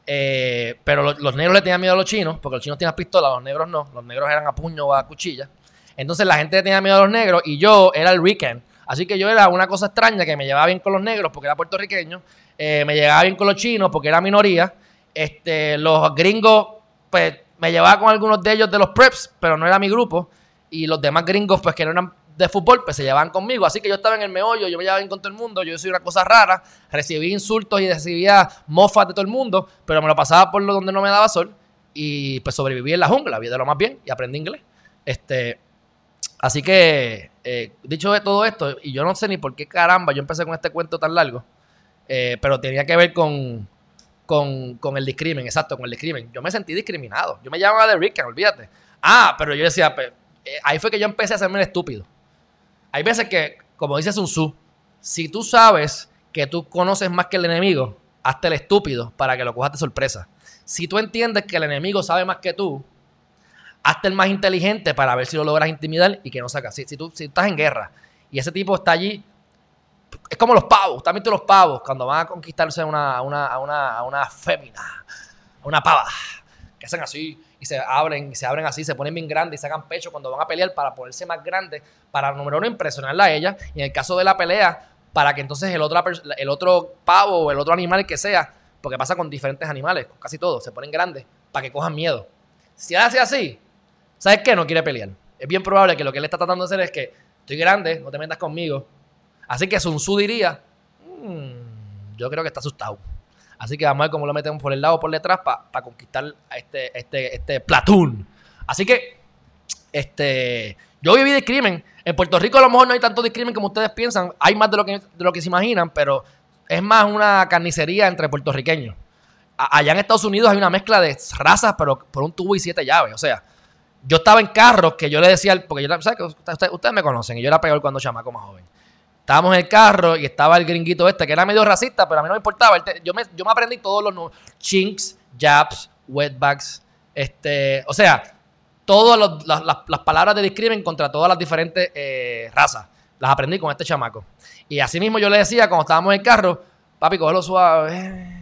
eh, pero los, negros le tenían miedo a los chinos, porque los chinos tienen pistola, los negros no, los negros eran a puño o a cuchilla. Entonces la gente le tenía miedo a los negros y yo era el weekend. Así que yo era una cosa extraña que me llevaba bien con los negros porque era puertorriqueño, eh, me llevaba bien con los chinos porque era minoría. Este, los gringos, pues me llevaba con algunos de ellos de los preps, pero no era mi grupo. Y los demás gringos, pues que no eran de fútbol, pues se llevaban conmigo. Así que yo estaba en el meollo, yo me llevaba bien con todo el mundo, yo soy una cosa rara, recibí insultos y recibía mofas de todo el mundo, pero me lo pasaba por lo donde no me daba sol y pues sobreviví en la jungla, vi de lo más bien y aprendí inglés. Este, así que, eh, dicho de todo esto, y yo no sé ni por qué caramba yo empecé con este cuento tan largo, eh, pero tenía que ver con, con, con, el discrimen, exacto, con el discrimen. Yo me sentí discriminado. Yo me llamaba de Rick, olvídate. Ah, pero yo decía, eh, ahí fue que yo empecé a hacerme el estúpido. Hay veces que, como dice Sun Tzu, si tú sabes que tú conoces más que el enemigo, hazte el estúpido para que lo cojas de sorpresa. Si tú entiendes que el enemigo sabe más que tú, hazte el más inteligente para ver si lo logras intimidar y que no sacas. Si, tú, si estás en guerra y ese tipo está allí, es como los pavos, también los pavos, cuando van a conquistarse una, una, una, a una fémina, a una pava, que hacen así y se abren y se abren así, se ponen bien grandes y sacan pecho cuando van a pelear para ponerse más grandes, para número uno impresionarla a ella y en el caso de la pelea, para que entonces el otro, el otro pavo o el otro animal que sea, porque pasa con diferentes animales, casi todos, se ponen grandes para que cojan miedo. Si hace así, ¿sabes qué? No quiere pelear. Es bien probable que lo que él está tratando de hacer es que estoy grande, no te metas conmigo. Así que Sun Tzu diría, mm, yo creo que está asustado. Así que vamos a ver cómo lo metemos por el lado o por detrás para conquistar a este, este, este platoon. Así que, este, yo viví de crimen. En Puerto Rico a lo mejor no hay tanto discrimen como ustedes piensan. Hay más de lo que, de lo que se imaginan, pero es más una carnicería entre puertorriqueños. allá en Estados Unidos hay una mezcla de razas, pero por un tubo y siete llaves. O sea, yo estaba en carros que yo le decía, porque yo, ¿sabes? Ustedes, ustedes me conocen y yo era peor cuando chamaco más joven. Estábamos en el carro y estaba el gringuito este, que era medio racista, pero a mí no me importaba. Yo me, yo me aprendí todos los chinks, jabs, wetbacks, este, o sea, todas las, palabras de discrimen contra todas las diferentes eh, razas. Las aprendí con este chamaco. Y así mismo yo le decía cuando estábamos en el carro, papi, cógelo suave.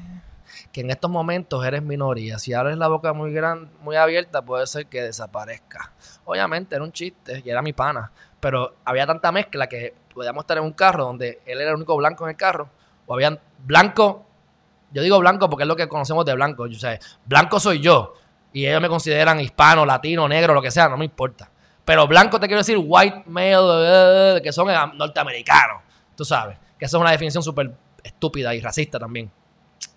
Que en estos momentos eres minoría. Si abres la boca muy grande, muy abierta, puede ser que desaparezca. Obviamente era un chiste y era mi pana. Pero había tanta mezcla que podíamos estar en un carro donde él era el único blanco en el carro, o habían blanco, yo digo blanco porque es lo que conocemos de blanco, yo sé, blanco soy yo, y ellos me consideran hispano, latino, negro, lo que sea, no me importa. Pero blanco te quiero decir white male, que son norteamericanos, tú sabes, que esa es una definición súper estúpida y racista también.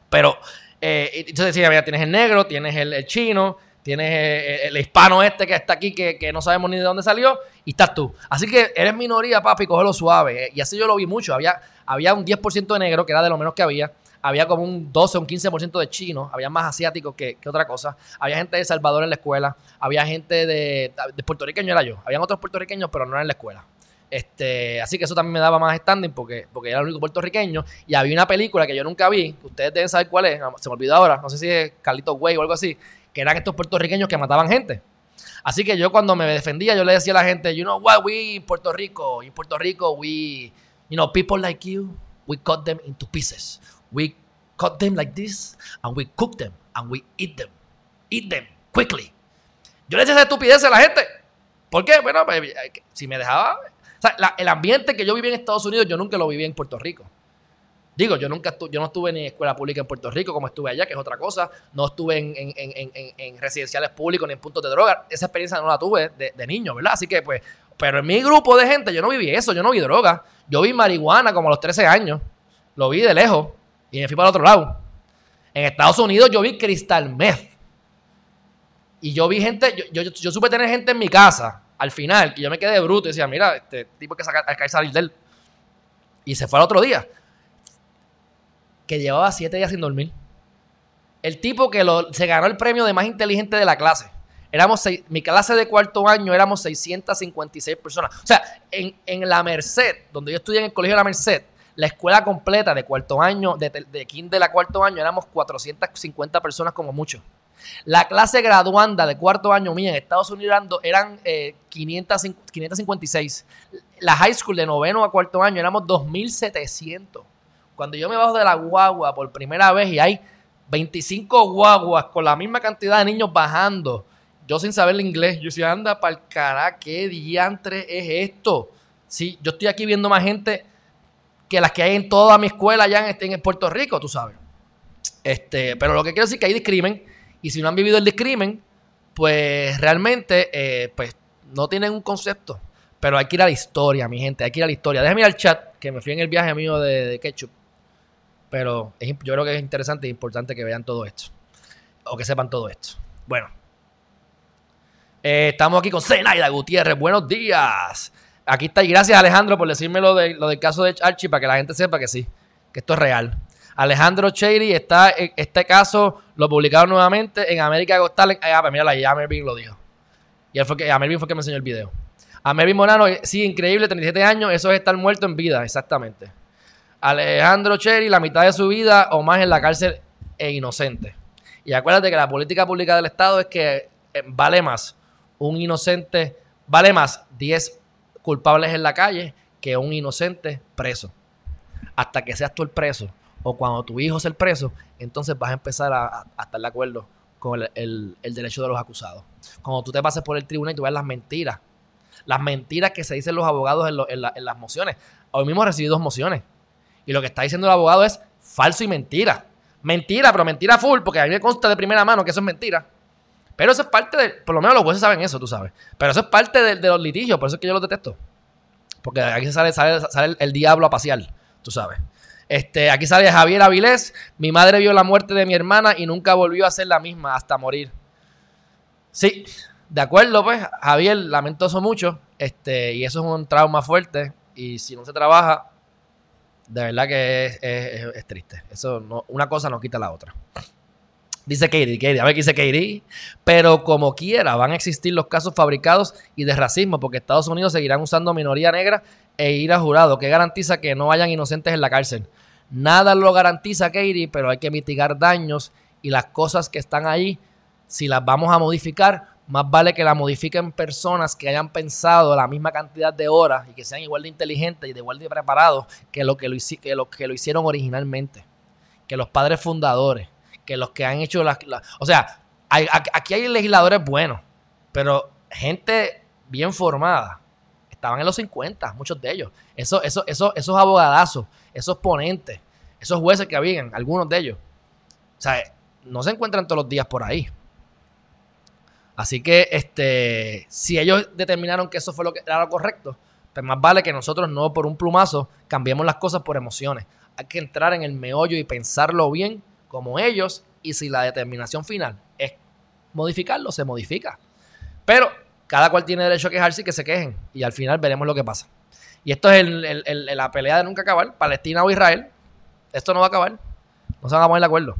Pero, eh, entonces decía, mira, tienes el negro, tienes el chino, Tienes eh, eh, el hispano este que está aquí, que, no sabemos ni de dónde salió, y estás tú. Así que eres minoría, papi, cógelo suave. Eh, y así yo lo vi mucho. Había, había un 10% de negro, que era de lo menos que había. Había como un 12 o un 15% de chinos. Había más asiáticos que, otra cosa. Había gente de El Salvador en la escuela. Había gente de, de puertorriqueño, era yo. Habían otros puertorriqueños, pero no eran en la escuela. Este, así que eso también me daba más standing porque, porque era el único puertorriqueño. Y había una película que yo nunca vi, que ustedes deben saber cuál es, se me olvidó ahora, no sé si es Carlitos Way o algo así, que eran estos puertorriqueños que mataban gente. Así que yo cuando me defendía, yo le decía a la gente, you know what, we in Puerto Rico, in Puerto Rico, we, you know, people like you, we cut them into pieces. We cut them like this, and we cook them, and we eat them. Eat them quickly. Yo le decía esa estupidez a la gente. ¿Por qué? Bueno, pues, si me dejaba... O sea, el ambiente que yo viví en Estados Unidos, yo nunca lo viví en Puerto Rico. Digo, yo nunca yo no estuve en escuela pública en Puerto Rico como estuve allá, que es otra cosa. No estuve en, residenciales públicos ni en puntos de droga. Esa experiencia no la tuve de, niño, ¿verdad? Así que, pues, pero en mi grupo de gente yo no viví eso, yo no vi droga. Yo vi marihuana como a los 13 años. Lo vi de lejos y me fui para el otro lado. En Estados Unidos yo vi cristal meth. Y yo vi gente, yo, yo, supe tener gente en mi casa al final, que yo me quedé bruto y decía, mira, este tipo que sacar, hay que salir de él. Y se fue al otro día que llevaba siete días sin dormir. El tipo que se ganó el premio de más inteligente de la clase. Éramos mi clase de cuarto año éramos 656 personas. O sea, en, la Merced, donde yo estudié en el colegio de la Merced, la escuela completa de cuarto año, de, de kinder la cuarto año, éramos 450 personas como mucho. La clase graduanda de cuarto año mía en Estados Unidos eran, 556. Eh, la high school de noveno a cuarto año éramos 2700. Cuando yo me bajo de la guagua por primera vez y hay 25 guaguas con la misma cantidad de niños bajando, yo sin saber el inglés, yo decía, anda para el cara, ¿qué diantre es esto? Sí, yo estoy aquí viendo más gente que las que hay en toda mi escuela allá en, en Puerto Rico, tú sabes. Este, pero lo que quiero decir es que hay discrimen y si no han vivido el discrimen, pues realmente pues no tienen un concepto. Pero hay que ir a la historia, mi gente, hay que ir a la historia. Déjame ir al chat, que me fui en el viaje mío de Ketchup. Pero yo creo que es interesante e importante que vean todo esto. O que sepan todo esto. Bueno. Eh, estamos aquí con Zenaida Gutiérrez. Buenos días. Aquí está. Y gracias Alejandro por decirme lo, de, lo del caso de Archie para que la gente sepa que sí. Que esto es real. Alejandro Cherry está, este caso lo publicaron nuevamente en América Got. Ah, pues mira, ya Melvin lo dijo. Y él fue que, a Melvin fue que me enseñó el video. A Melvin Morano, sí, increíble, 37 años, eso es estar muerto en vida, exactamente. Alejandro Cherry, la mitad de su vida o más en la cárcel e inocente. Y acuérdate que la política pública del Estado es que eh, vale más un inocente, vale más 10 culpables en la calle que un inocente preso. Hasta que seas tú el preso o cuando tu hijo sea el preso, entonces vas a empezar a, estar de acuerdo con el, derecho de los acusados. Cuando tú te pases por el tribunal y tú ves las mentiras, las mentiras que se dicen los abogados en, en las mociones. Hoy mismo recibí dos mociones y lo que está diciendo el abogado es falso y mentira. Mentira, pero mentira full, porque a mí me consta de primera mano que eso es mentira. Pero eso es parte de, por lo menos los jueces saben eso, tú sabes. Pero eso es parte de, los litigios, por eso es que yo los detesto. Porque aquí sale, sale, sale el, diablo a pasear, tú sabes. Este, aquí sale Javier Avilés. Mi madre vio la muerte de mi hermana y nunca volvió a ser la misma hasta morir. Sí, de acuerdo, pues, Javier, lamento eso mucho. Este, y eso es un trauma fuerte. Y si no se trabaja, de verdad que es, triste. Eso no, una cosa no quita la otra. Dice Katie, a ver qué dice Katie. Pero como quiera, van a existir los casos fabricados y de racismo, porque Estados Unidos seguirán usando minoría negra e ir a jurado, que garantiza que no hayan inocentes en la cárcel. Nada lo garantiza Katie, pero hay que mitigar daños y las cosas que están ahí, si las vamos a modificar, más vale que la modifiquen personas que hayan pensado la misma cantidad de horas y que sean igual de inteligentes y de igual de preparados que lo que lo, que lo, hicieron originalmente. Que los padres fundadores, que los que han hecho las... o sea, aquí hay legisladores buenos, pero gente bien formada. Estaban en los 50, muchos de ellos. Eso, eso, eso, esos abogadazos, esos ponentes, esos jueces que habían, algunos de ellos. O sea, no se encuentran todos los días por ahí. Así que este, si ellos determinaron que eso fue lo que era lo correcto, pues más vale que nosotros no por un plumazo cambiemos las cosas por emociones. Hay que entrar en el meollo y pensarlo bien como ellos y si la determinación final es modificarlo, se modifica. Pero cada cual tiene derecho a quejarse y que se quejen y al final veremos lo que pasa. Y esto es la pelea de nunca acabar, Palestina o Israel. Esto no va a acabar. No se van a poner de acuerdo.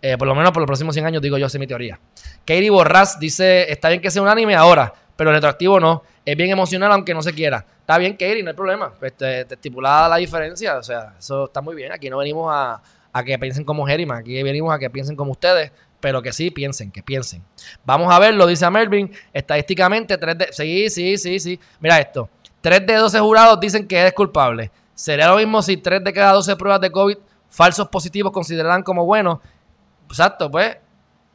Eh, por lo menos por los próximos 100 años, digo yo, es mi teoría. Katie Borras dice, está bien que sea un anime ahora, pero retroactivo no. Es bien emocional aunque no se quiera. Está bien, Katie, no hay problema. Pues te, estipulada la diferencia, o sea, eso está muy bien. Aquí no venimos a, que piensen como Herima, aquí venimos a que piensen como ustedes, pero que sí piensen, que piensen. Vamos a verlo, dice Melvin. Estadísticamente, 3 de. Sí, sí, sí, sí. Mira esto. 3 de 12 jurados dicen que es culpable. Sería lo mismo si 3 de cada 12 pruebas de COVID falsos positivos consideran como buenos. Exacto, pues.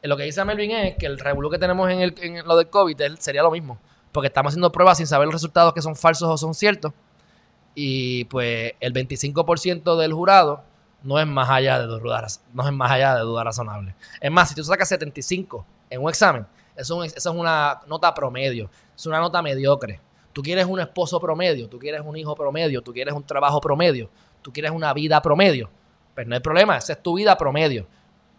Lo que dice Melvin es que el revolú que tenemos en, el, en lo del COVID sería lo mismo. Porque estamos haciendo pruebas sin saber los resultados que son falsos o son ciertos. Y pues el 25% del jurado no es más allá de dudar, no es más allá de duda razonable. Es más, si tú sacas 75 en un examen, eso, eso es una nota promedio, es una nota mediocre. Tú quieres un esposo promedio, tú quieres un hijo promedio, tú quieres un trabajo promedio, tú quieres una vida promedio. Pues no hay problema, esa es tu vida promedio.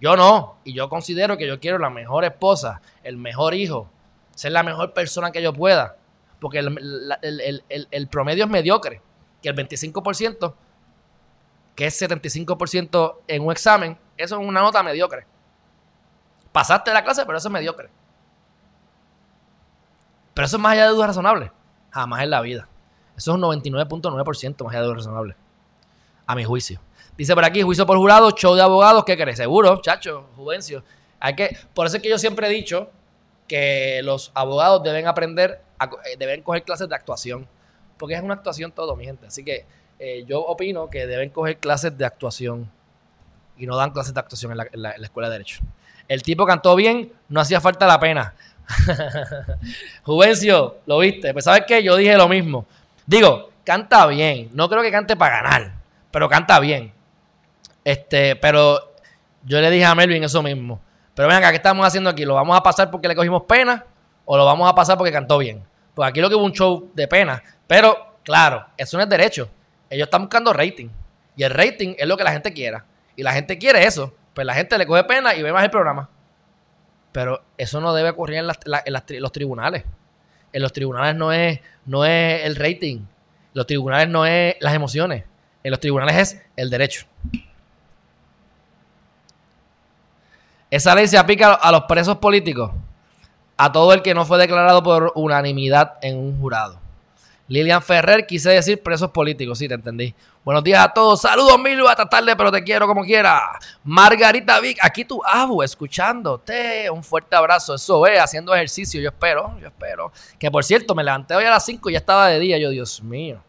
Yo no, y yo considero que yo quiero la mejor esposa, el mejor hijo, ser la mejor persona que yo pueda, porque el, el promedio es mediocre, que el 25% que es 75% en un examen, eso es una nota mediocre. Pasaste la clase, pero eso es mediocre. Pero eso es más allá de dudas razonables. Jamás en la vida. Eso es un 99.9% más allá de dudas razonables. A mi juicio. Dice por aquí, juicio por jurado, show de abogados, ¿qué crees? Seguro, chacho, Juvencio. Hay que, por eso es que yo siempre he dicho que los abogados deben aprender, eh, deben coger clases de actuación. Porque es una actuación todo, mi gente. Así que eh, yo opino que deben coger clases de actuación y no dan clases de actuación en la, escuela de Derecho. El tipo cantó bien, no hacía falta la pena. Juvencio, ¿lo viste? Pues sabes qué, yo dije lo mismo. Digo, canta bien, no creo que cante para ganar, pero canta bien. Este, pero yo le dije a Melvin eso mismo. Pero venga, ¿qué estamos haciendo aquí? ¿Lo vamos a pasar porque le cogimos pena o lo vamos a pasar porque cantó bien? Pues aquí lo que hubo un show de pena. Pero, claro, eso no es derecho. Ellos están buscando rating. Y el rating es lo que la gente quiera. Y la gente quiere eso. Pues la gente le coge pena y ve más el programa. Pero eso no debe ocurrir en, los tribunales. En los tribunales no es, no es el rating. En los tribunales no es las emociones. En los tribunales es el derecho. Esa ley se aplica a los presos políticos. A todo el que no fue declarado por unanimidad en un jurado. Lilian Ferrer, quise decir presos políticos, sí, te entendí. Buenos días a todos. Saludos, Milu, hasta tarde, pero te quiero como quiera. Margarita Vic, aquí tu abu, escuchándote. Un fuerte abrazo. Eso es, haciendo ejercicio, yo espero, yo espero. Que por cierto, me levanté hoy a las 5 y ya estaba de día. Yo, Dios mío.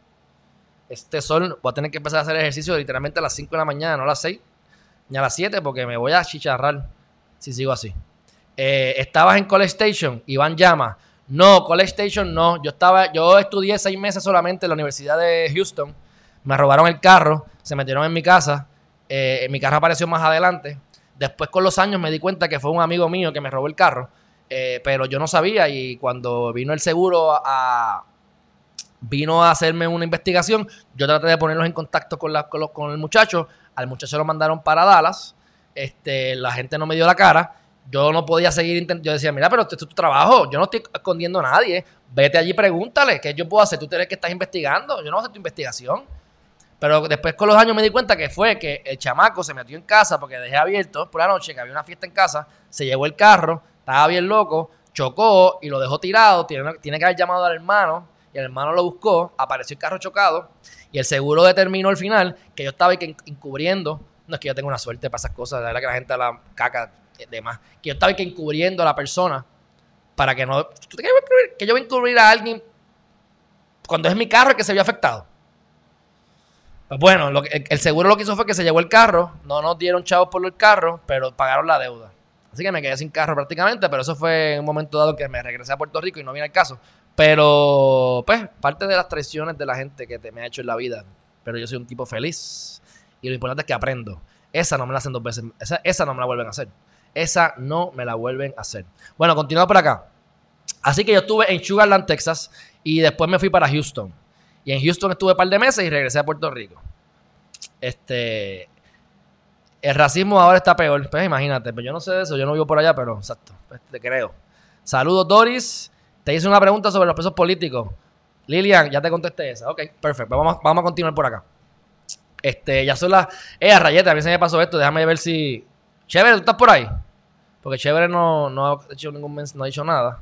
Este sol, voy a tener que empezar a hacer ejercicio literalmente a las 5 de la mañana, no a las 6, ni a las 7, porque me voy a chicharrar si sigo así. Eh, estabas en College Station, Iván llama. No, College Station no. Yo estaba, yo estudié seis meses solamente en la Universidad de Houston. Me robaron el carro, se metieron en mi casa. Eh, mi carro apareció más adelante. Después con los años me di cuenta que fue un amigo mío que me robó el carro. Eh, pero yo no sabía y cuando vino el seguro a, vino a hacerme una investigación, yo traté de ponerlos en contacto con, la, con, el muchacho. Al muchacho lo mandaron para Dallas. Este, la gente no me dio la cara yo no podía seguir intentando. Yo decía, mira, pero esto es tu trabajo. Yo no estoy escondiendo a nadie. Vete allí pregúntale. ¿Qué yo puedo hacer? Tú tienes que estás investigando. Yo no sé tu investigación. Pero después con los años me di cuenta que fue que el chamaco se metió en casa porque dejé abierto por la noche, que había una fiesta en casa. Se llevó el carro. Estaba bien loco. Chocó y lo dejó tirado. Tiene, tiene que haber llamado al hermano. Y el hermano lo buscó. Apareció el carro chocado. Y el seguro determinó al final que yo estaba encubriendo. No es que yo tenga una suerte para esas cosas. La verdad que la gente la caca demás. Que yo estaba que encubriendo a la persona para que no. Que yo voy a encubrir a alguien cuando es mi carro el que se vio afectado. Pues bueno, el, seguro lo que hizo fue que se llevó el carro, no nos dieron chavos por el carro, pero pagaron la deuda. Así que me quedé sin carro prácticamente, pero eso fue en un momento dado que me regresé a Puerto Rico y no viene el caso. Pero, pues, parte de las traiciones de la gente que te me ha hecho en la vida. Pero yo soy un tipo feliz y lo importante es que aprendo. Esa no me la hacen dos veces, esa, esa no me la vuelven a hacer. Esa no me la vuelven a hacer. Bueno, continuamos por acá. Así que yo estuve en Sugarland, Texas, y después me fui para Houston. Y en Houston estuve un par de meses y regresé a Puerto Rico. Este. El racismo ahora está peor. Pues imagínate, pues yo no sé de eso, yo no vivo por allá, pero exacto, pues te creo. Saludos, Doris. Te hice una pregunta sobre los presos políticos. Lilian, ya te contesté esa. Ok, perfecto. Vamos, vamos a continuar por acá. Este, ya son las. Eh, Rayeta, a mí se me pasó esto. Déjame ver si. Chévere, ¿tú estás por ahí? Porque Chévere no, no ha hecho ningún no ha dicho nada.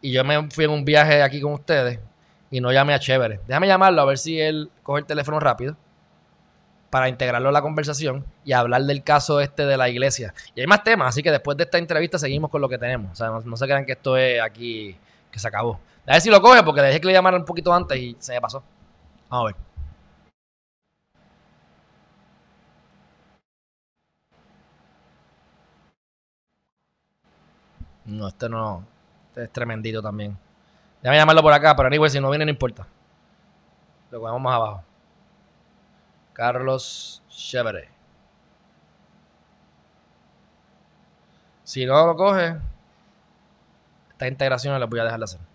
Y yo me fui en un viaje aquí con ustedes y no llamé a Chévere. Déjame llamarlo a ver si él coge el teléfono rápido. para integrarlo en la conversación y hablar del caso este de la iglesia. Y hay más temas, así que después de esta entrevista seguimos con lo que tenemos. O sea, no, se crean que esto es aquí que se acabó. A ver si lo coge, porque dejé que le llamara un poquito antes y se me pasó. Vamos a ver. No, este no. Este es tremendito también. Déjame llamarlo por acá, pero anyway, si no viene, no importa. Lo cogemos más abajo. Carlos Chevere. Si no lo coge, esta integración la voy a dejar de hacer.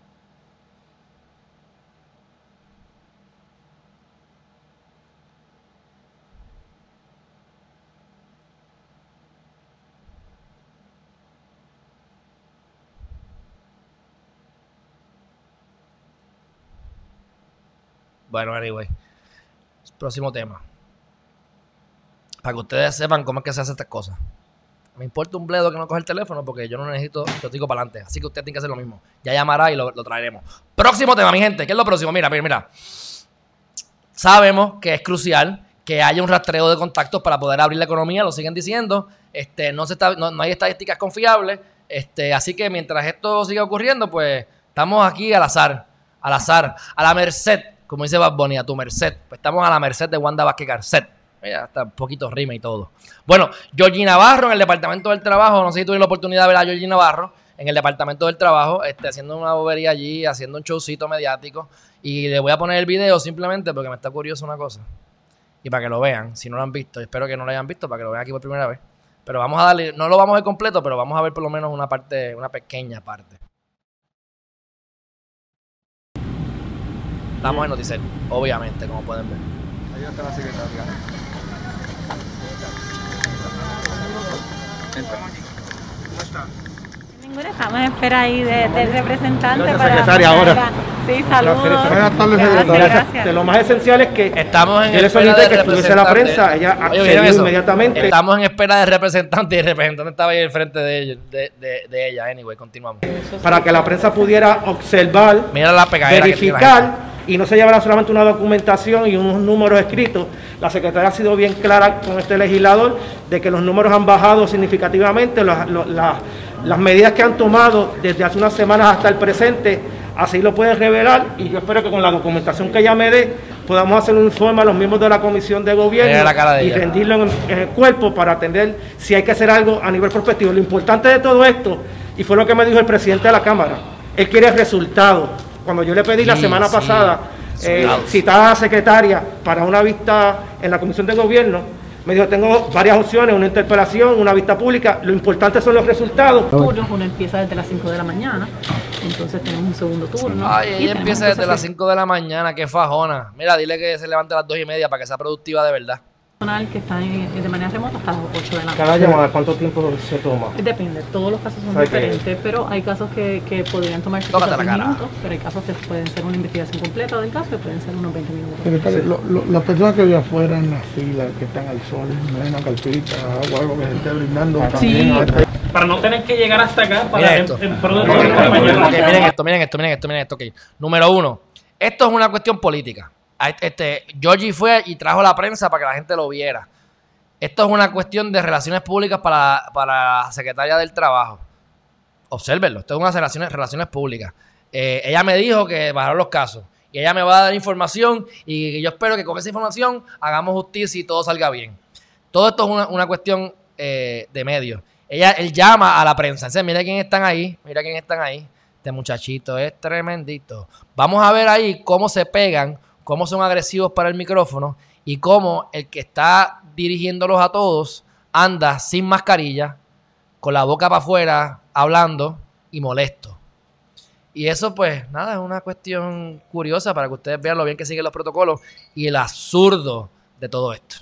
Bueno, anyway. Próximo tema. Para que ustedes sepan cómo es que se hace estas cosas. Me importa un bledo que no coge el teléfono porque yo no necesito digo para adelante. Así que usted tiene que hacer lo mismo. Ya llamará y lo, traeremos. Próximo tema, mi gente. ¿Qué es lo próximo? Mira, mira, mira. Sabemos que es crucial que haya un rastreo de contactos para poder abrir la economía, lo siguen diciendo. Este, no, se está, no, hay estadísticas confiables. Este, así que mientras esto siga ocurriendo, pues estamos aquí al azar, al azar, a la merced como dice Bad Bunny, a tu merced. Pues estamos a la merced de Wanda Vázquez Garcet. Mira, hasta un poquito rima y todo. Bueno, Georgie Navarro en el Departamento del Trabajo, no sé si tuvieron la oportunidad de ver a Georgie Navarro en el Departamento del Trabajo, este, haciendo una bobería allí, haciendo un showcito mediático. Y le voy a poner el video simplemente porque me está curioso una cosa. Y para que lo vean, si no lo han visto, espero que no lo hayan visto, para que lo vean aquí por primera vez. Pero vamos a darle, no lo vamos a ver completo, pero vamos a ver por lo menos una parte, una pequeña parte. Estamos en Noticiero, obviamente, como pueden ver. Ahí está la secretaria. ¿Cómo está? Estamos en espera ahí de, del representante gracias, para. Secretaria, ahora. Sí, saludos. Buenas tardes, secretaria. Gracias. De lo más esencial es que estamos en yo le solicité que estuviese la prensa, ella accedió inmediatamente. Estamos en espera del representante y el representante estaba ahí al frente de ella, de, de, de ella. Anyway, continuamos. Para que la prensa pudiera observar, Mira la verificar y no se llevará solamente una documentación y unos números escritos. La secretaria ha sido bien clara con este legislador de que los números han bajado significativamente, las, medidas que han tomado desde hace unas semanas hasta el presente, así lo pueden revelar y yo espero que con la documentación que ella me dé podamos hacer un informe a los miembros de la comisión de gobierno y rendirlo en, en el cuerpo para atender si hay que hacer algo a nivel prospectivo. Lo importante de todo esto, y fue lo que me dijo el presidente de la Cámara, él quiere resultados. Cuando yo le pedí la semana pasada eh, citar a la secretaria para una vista en la Comisión de Gobierno, me dijo, tengo varias opciones, una interpelación, una vista pública, lo importante son los resultados. Turnos, uno empieza desde las 5 de la mañana, entonces tenemos un segundo turno. Ay, ella empieza desde las 5 de la mañana, qué fajona. Mira, dile que se levante a las 2 y media para que sea productiva de verdad que está de manera remota hasta las 8 de la noche. ¿Cada llamada cuánto tiempo se toma? Depende, todos los casos son diferentes, pero hay casos que, que podrían tomar 10 minutos, pero hay casos que pueden ser una investigación completa del caso que pueden ser unos 20 minutos. las personas que viven afuera en la fila, que están al sol, no hay una calpita, agua, algo que se esté brindando también. Para no tener que llegar hasta acá para miren esto. miren esto, miren esto, miren esto, miren esto. Okay. Número uno, esto es una cuestión política. Este, Georgie fue y trajo la prensa para que la gente lo viera. Esto es una cuestión de relaciones públicas para, para la secretaria del Trabajo. Obsérvenlo, esto es una relaciones, relaciones públicas. Eh, ella me dijo que bajaron los casos y ella me va a dar información y yo espero que con esa información hagamos justicia y todo salga bien. Todo esto es una, cuestión eh, de medios. Ella, él llama a la prensa. Entonces, mira quién están ahí, mira quién están ahí. Este muchachito es tremendito. Vamos a ver ahí cómo se pegan cómo son agresivos para el micrófono y cómo el que está dirigiéndolos a todos anda sin mascarilla, con la boca para afuera, hablando y molesto. Y eso, pues, nada, es una cuestión curiosa para que ustedes vean lo bien que siguen los protocolos y el absurdo de todo esto.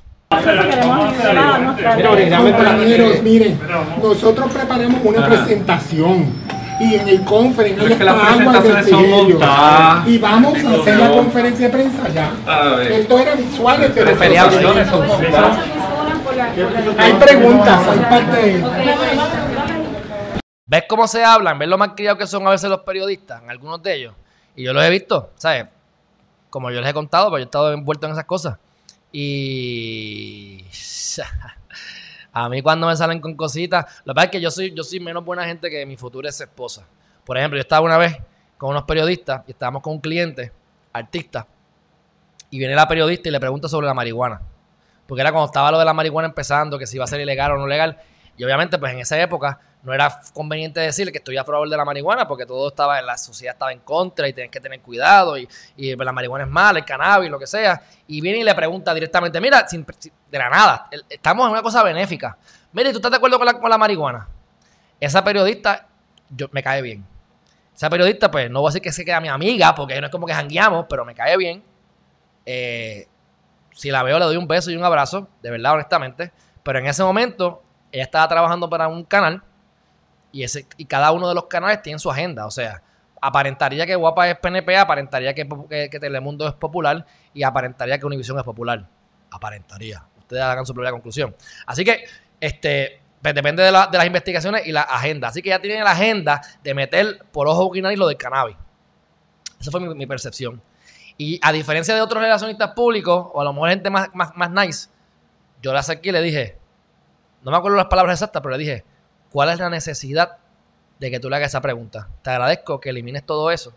Compañeros, miren, nosotros preparamos una presentación y en el conference es que las presentaciones son montadas y vamos a hacer la conferencia de prensa ya esto era visual pero hay preguntas hay parte ¿Ves cómo se hablan? ¿Ves lo más criados que son a veces los periodistas? Algunos de ellos. Y yo los he visto, ¿sabes? Como yo les he contado, porque yo he estado envuelto en esas cosas. Y a mí cuando me salen con cositas, la verdad es que yo soy, yo soy menos buena gente que mi futura esposa. Por ejemplo, yo estaba una vez con unos periodistas y estábamos con un cliente, artista, y viene la periodista y le pregunta sobre la marihuana. Porque era cuando estaba lo de la marihuana empezando, que si iba a ser ilegal o no legal. Y obviamente, pues en esa época no era conveniente decir que estoy a favor de la marihuana porque todo estaba, la sociedad estaba en contra y tienes que tener cuidado y, y pues, la marihuana es mala, el cannabis, lo que sea. Y viene y le pregunta directamente, mira, sin, de la nada, estamos en una cosa benéfica. Mire, ¿tú estás de acuerdo con la, con la marihuana? Esa periodista yo, me cae bien. Esa periodista, pues no voy a decir que se queda mi amiga porque no es como que jangueamos, pero me cae bien. Eh, si la veo, le doy un beso y un abrazo, de verdad, honestamente. Pero en ese momento, ella estaba trabajando para un canal y, ese, y cada uno de los canales tiene su agenda. O sea, aparentaría que Guapa es PNP, aparentaría que, que, Telemundo es popular y aparentaría que Univision es popular. Aparentaría. Ustedes hagan su propia conclusión. Así que, este, pues, depende de, las investigaciones y la agenda. Así que ya tienen la agenda de meter por ojo y lo del cannabis. Esa fue mi, percepción. Y a diferencia de otros relacionistas públicos, o a lo mejor gente más, más, más nice, yo la saqué y le dije, no me acuerdo las palabras exactas, pero le dije, ¿Cuál es la necesidad de que tú le hagas esa pregunta? Te agradezco que elimines todo eso,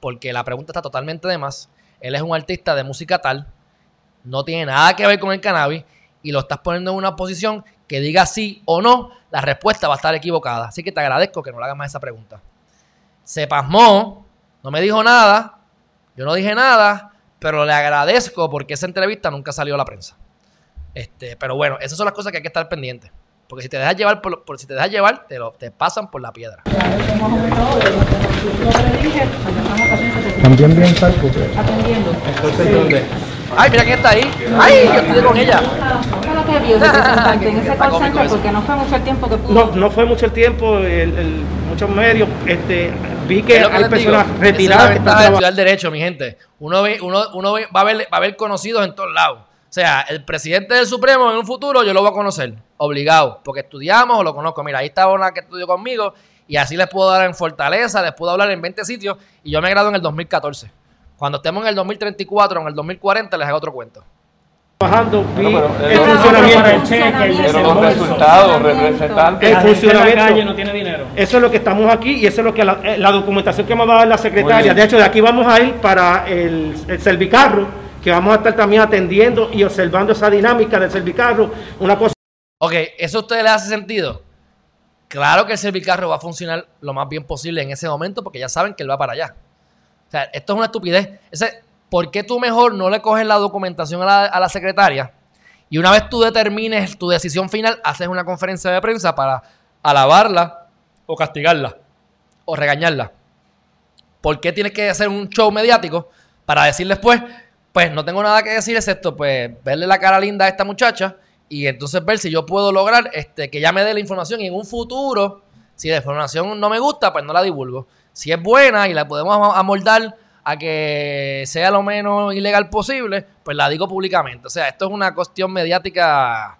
porque la pregunta está totalmente de más. Él es un artista de música tal, no tiene nada que ver con el cannabis, y lo estás poniendo en una posición que diga sí o no, la respuesta va a estar equivocada. Así que te agradezco que no le hagas más esa pregunta. Se pasmó, no me dijo nada, yo no dije nada, pero le agradezco porque esa entrevista nunca salió a la prensa. Este, pero bueno, esas son las cosas que hay que estar pendientes. Porque si te dejas llevar, por, si te dejas llevar, te, lo, te pasan por la piedra. También bien salgo. Atendiendo. Ay, mira quién está ahí. Ay, yo estoy con ella. en ese call porque no fue mucho el tiempo que pudo. No, no fue mucho el tiempo, el, muchos medios. Este, vi que hay personas retiradas que están estudiar derecho, mi gente. Uno, ve, uno, uno va, a ver, va a ver conocidos en todos lados. O sea, el presidente del Supremo en un futuro yo lo voy a conocer, obligado, porque estudiamos o lo conozco. Mira, ahí está una que estudió conmigo y así les puedo dar en Fortaleza, les puedo hablar en 20 sitios y yo me gradué en el 2014. Cuando estemos en el 2034 o en el 2040 les hago otro cuento. Trabajando, vi el funcionamiento. El cheque, los resultados, el funcionamiento. no tiene dinero. Eso es lo que estamos aquí y eso es lo que la, eh, documentación que me va a dar la secretaria. De hecho, de aquí vamos a ir para el, el servicarro que vamos a estar también atendiendo y observando esa dinámica del servicarro. Una cosa. Ok, ¿eso a ustedes les hace sentido? Claro que el servicarro va a funcionar lo más bien posible en ese momento porque ya saben que él va para allá. O sea, esto es una estupidez. Ese, ¿Por qué tú mejor no le coges la documentación a la, a la secretaria y una vez tú determines tu decisión final, haces una conferencia de prensa para alabarla o castigarla o regañarla? ¿Por qué tienes que hacer un show mediático para decir después, pues no tengo nada que decir excepto pues verle la cara linda a esta muchacha y entonces ver si yo puedo lograr este, que ella me dé la información y en un futuro, si la información no me gusta, pues no la divulgo. Si es buena y la podemos amoldar a que sea lo menos ilegal posible, pues la digo públicamente. O sea, esto es una cuestión mediática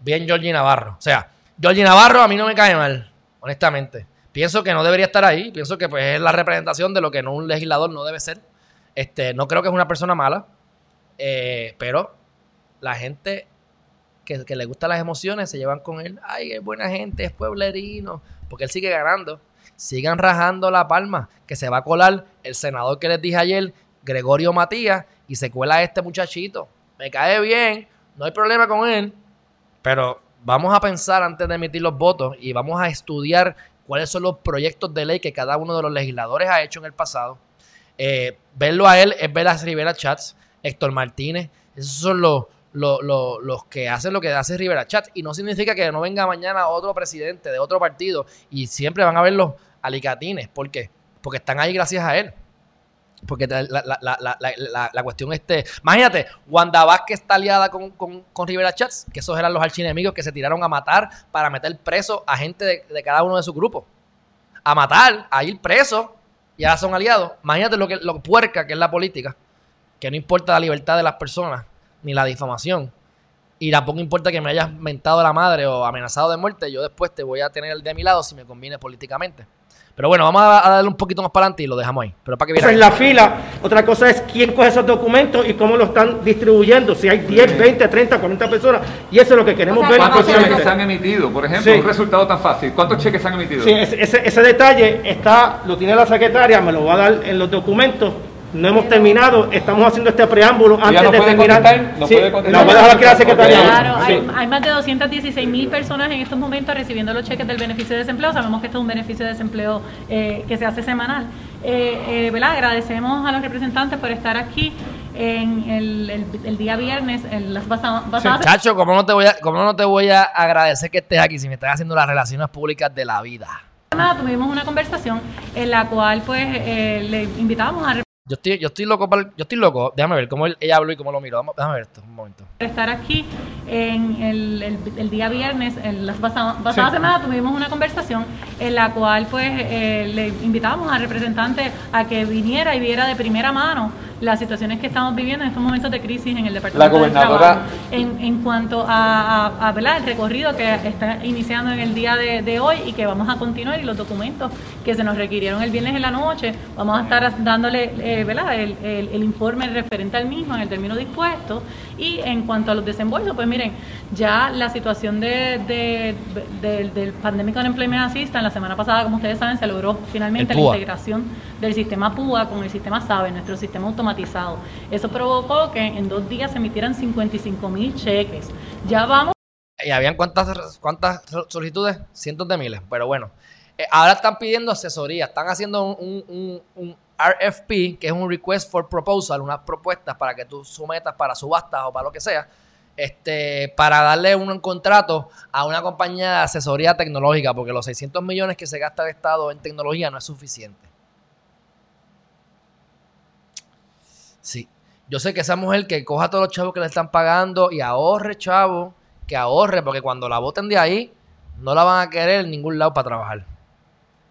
bien Georgie Navarro. O sea, Georgie Navarro a mí no me cae mal, honestamente. Pienso que no debería estar ahí, pienso que pues es la representación de lo que no un legislador no debe ser. Este, no creo que es una persona mala, eh, pero la gente que, le gustan las emociones se llevan con él. Ay, es buena gente, es pueblerino, porque él sigue ganando. Sigan rajando la palma, que se va a colar el senador que les dije ayer, Gregorio Matías, y se cuela este muchachito. Me cae bien, no hay problema con él, pero vamos a pensar antes de emitir los votos y vamos a estudiar cuáles son los proyectos de ley que cada uno de los legisladores ha hecho en el pasado eh, verlo a él es ver a Rivera Chats, Héctor Martínez, esos son los, los, que hacen lo que hace Rivera Chats. Y no significa que no venga mañana otro presidente de otro partido y siempre van a ver los alicatines. ¿Por qué? Porque están ahí gracias a él. Porque la, cuestión este. Imagínate, Wanda Vázquez está aliada con, con, Rivera Chats, que esos eran los archienemigos que se tiraron a matar para meter preso a gente de, de cada uno de sus grupos. A matar, a ir preso y ahora son aliados. Imagínate lo que lo puerca que es la política, que no importa la libertad de las personas ni la difamación. Y tampoco importa que me hayas mentado la madre o amenazado de muerte, yo después te voy a tener de mi lado si me conviene políticamente. Pero bueno, vamos a, darle un poquito más para adelante y lo dejamos ahí. Pero para que Esa es la fila. Otra cosa es quién coge esos documentos y cómo lo están distribuyendo. Si hay 10, 20, 30, 40 personas. Y eso es lo que queremos ver. ¿Cuántos cheques se han emitido? Por ejemplo, un resultado tan fácil. ¿Cuántos cheques se han emitido? Sí, ese, ese detalle está, lo tiene la secretaria, me lo va a dar en los documentos no hemos terminado, estamos haciendo este preámbulo antes de terminar. no puede contestar. No, dejar que la secretaria. Claro, hay, más de 216 mil personas en estos momentos recibiendo los cheques del beneficio de desempleo. Sabemos que esto es un beneficio de desempleo eh, que se hace semanal. Eh, eh, Agradecemos a los representantes por estar aquí en el, el, día viernes en las basadas. Chacho, ¿cómo no, te voy a, ¿cómo no te voy a agradecer que estés aquí si me estás haciendo las relaciones públicas de la vida? tuvimos una conversación en la cual pues le invitamos a yo estoy, yo estoy loco para, yo estoy loco. Déjame ver cómo ella habló y cómo lo miró. Déjame ver esto, un momento. Estar aquí en el, el, día viernes, en las pasadas semanas tuvimos una conversación en la cual pues eh, le invitamos al representante a que viniera y viera de primera mano las situaciones que estamos viviendo en estos momentos de crisis en el departamento la gobernadora en, en, cuanto a, a, el recorrido que está iniciando en el día de, hoy y que vamos a continuar y los documentos que se nos requirieron el viernes en la noche vamos a estar dándole eh, El, el, informe referente al mismo en el término dispuesto y en cuanto a los desembolsos pues miren ya la situación de, del Pandemic Unemployment Assistance la semana pasada como ustedes saben se logró finalmente la integración del sistema PUA con el sistema SABE nuestro sistema automático eso provocó que en dos días se emitieran 55 mil cheques. Ya vamos. ¿Y habían cuántas, cuántas solicitudes? Cientos de miles. Pero bueno, eh, ahora están pidiendo asesoría. Están haciendo un, un, RFP, que es un Request for Proposal, unas propuestas para que tú sometas para subastas o para lo que sea. Este, para darle un contrato a una compañía de asesoría tecnológica, porque los 600 millones que se gasta el Estado en tecnología no es suficiente. Sí. Yo sé que esa mujer que coja todos los chavos que le están pagando y ahorre, chavo, que ahorre, porque cuando la voten de ahí, no la van a querer en ningún lado para trabajar.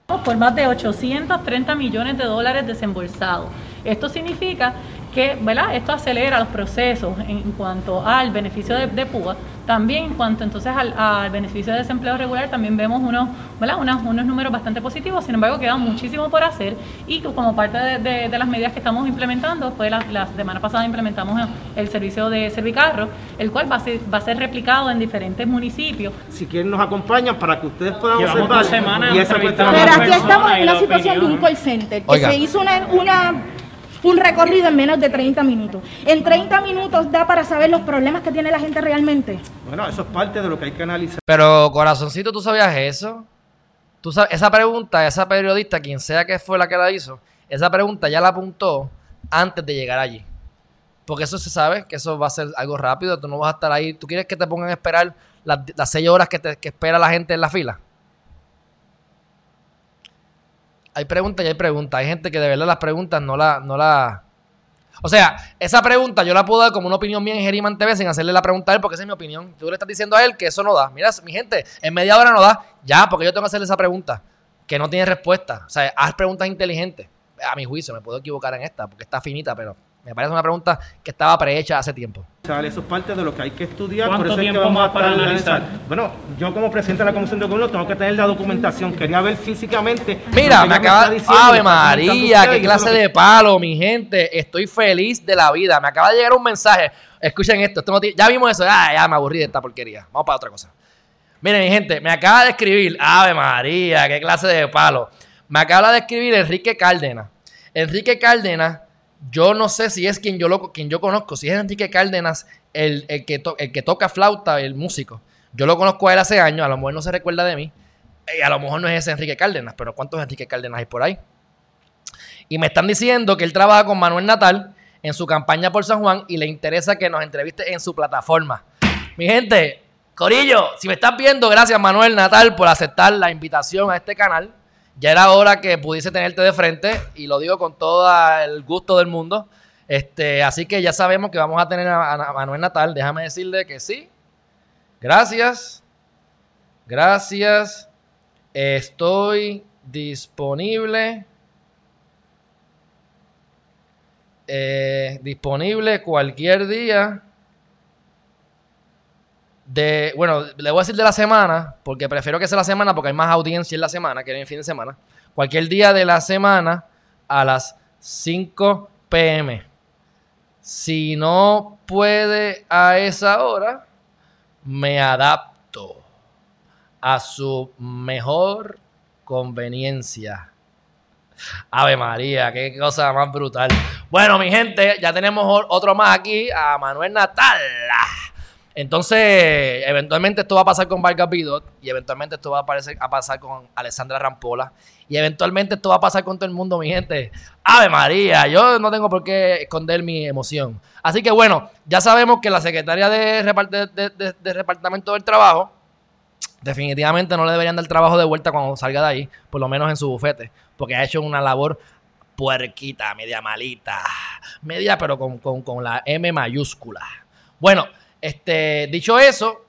Por más de 830 millones de dólares desembolsados. Esto significa que ¿verdad? esto acelera los procesos en cuanto al beneficio de, de PUA también en cuanto entonces al, beneficio de desempleo regular, también vemos unos, unos, números bastante positivos, sin embargo queda muchísimo por hacer y como parte de, las medidas que estamos implementando, fue la, semana pasada implementamos el servicio de Servicarro, el cual va a, ser, va a ser replicado en diferentes municipios. Si quieren nos acompañan para que ustedes puedan observar. Y Pero aquí estamos en una situación de un call center, que se hizo una, una un recorrido en menos de 30 minutos. En 30 minutos da para saber los problemas que tiene la gente realmente. Bueno, eso es parte de lo que hay que analizar. Pero, corazoncito, ¿tú sabías eso? ¿Tú sabes, esa pregunta, esa periodista, quien sea que fue la que la hizo, esa pregunta ya la apuntó antes de llegar allí. Porque eso se sabe, que eso va a ser algo rápido, tú no vas a estar ahí. ¿Tú quieres que te pongan a esperar las, las seis horas que, te, que espera la gente en la fila? Hay preguntas y hay preguntas. Hay gente que de verdad las preguntas no la, no la. O sea, esa pregunta yo la puedo dar como una opinión mía en Geriman TV sin hacerle la pregunta a él porque esa es mi opinión. Tú le estás diciendo a él que eso no da. Mira, mi gente, en media hora no da. Ya, porque yo tengo que hacerle esa pregunta que no tiene respuesta. O sea, haz preguntas inteligentes. A mi juicio, me puedo equivocar en esta porque está finita, pero me parece una pregunta que estaba prehecha hace tiempo. Eso es parte de lo que hay que estudiar. ¿Cuánto por eso tiempo vamos a para analizar? Bueno, yo como presidente de la Comisión de Gobierno tengo que tener la documentación. Quería ver físicamente. Mira, me acaba. de Ave María, qué clase de palo, mi gente. Estoy feliz de la vida. Me acaba de llegar un mensaje. Escuchen esto. ya vimos eso. Ah, ya me aburrí de esta porquería. Vamos para otra cosa. Miren, mi gente, me acaba de escribir. Ave María, qué clase de palo. Me acaba de escribir Enrique Cárdenas. Enrique Cárdenas yo no sé si es quien yo, lo, quien yo conozco, si es Enrique Cárdenas el, que el que toca flauta, el músico. Yo lo conozco a él hace años, a lo mejor no se recuerda de mí. Y a lo mejor no es ese Enrique Cárdenas, pero ¿cuántos Enrique Cárdenas hay por ahí? Y me están diciendo que él trabaja con Manuel Natal en su campaña por San Juan y le interesa que nos entreviste en su plataforma. Mi gente, Corillo, si me estás viendo, gracias Manuel Natal por aceptar la invitación a este canal ya era hora que pudiese tenerte de frente y lo digo con todo el gusto del mundo. Este, así que ya sabemos que vamos a tener a, Manuel Natal. Déjame decirle que sí. Gracias. Gracias. Estoy disponible. Eh, disponible cualquier día de, bueno, le voy a decir de la semana, porque prefiero que sea la semana porque hay más audiencia en la semana que en el fin de semana. Cualquier día de la semana a las 5 pm. Si no puede a esa hora, me adapto a su mejor conveniencia. Ave María, qué cosa más brutal. Bueno, mi gente, ya tenemos otro más aquí, a Manuel Natal. Entonces, eventualmente esto va a pasar con Vargas Bidot y eventualmente esto va a, a pasar con Alessandra Rampola y eventualmente esto va a pasar con todo el mundo, mi gente. Ave María, yo no tengo por qué esconder mi emoción. Así que bueno, ya sabemos que la secretaria de, de, Departamento del Trabajo definitivamente no le deberían dar trabajo de vuelta cuando salga de ahí, por lo menos en su bufete, porque ha hecho una labor puerquita, media malita, media pero con, con la M mayúscula. Bueno, este, dicho eso,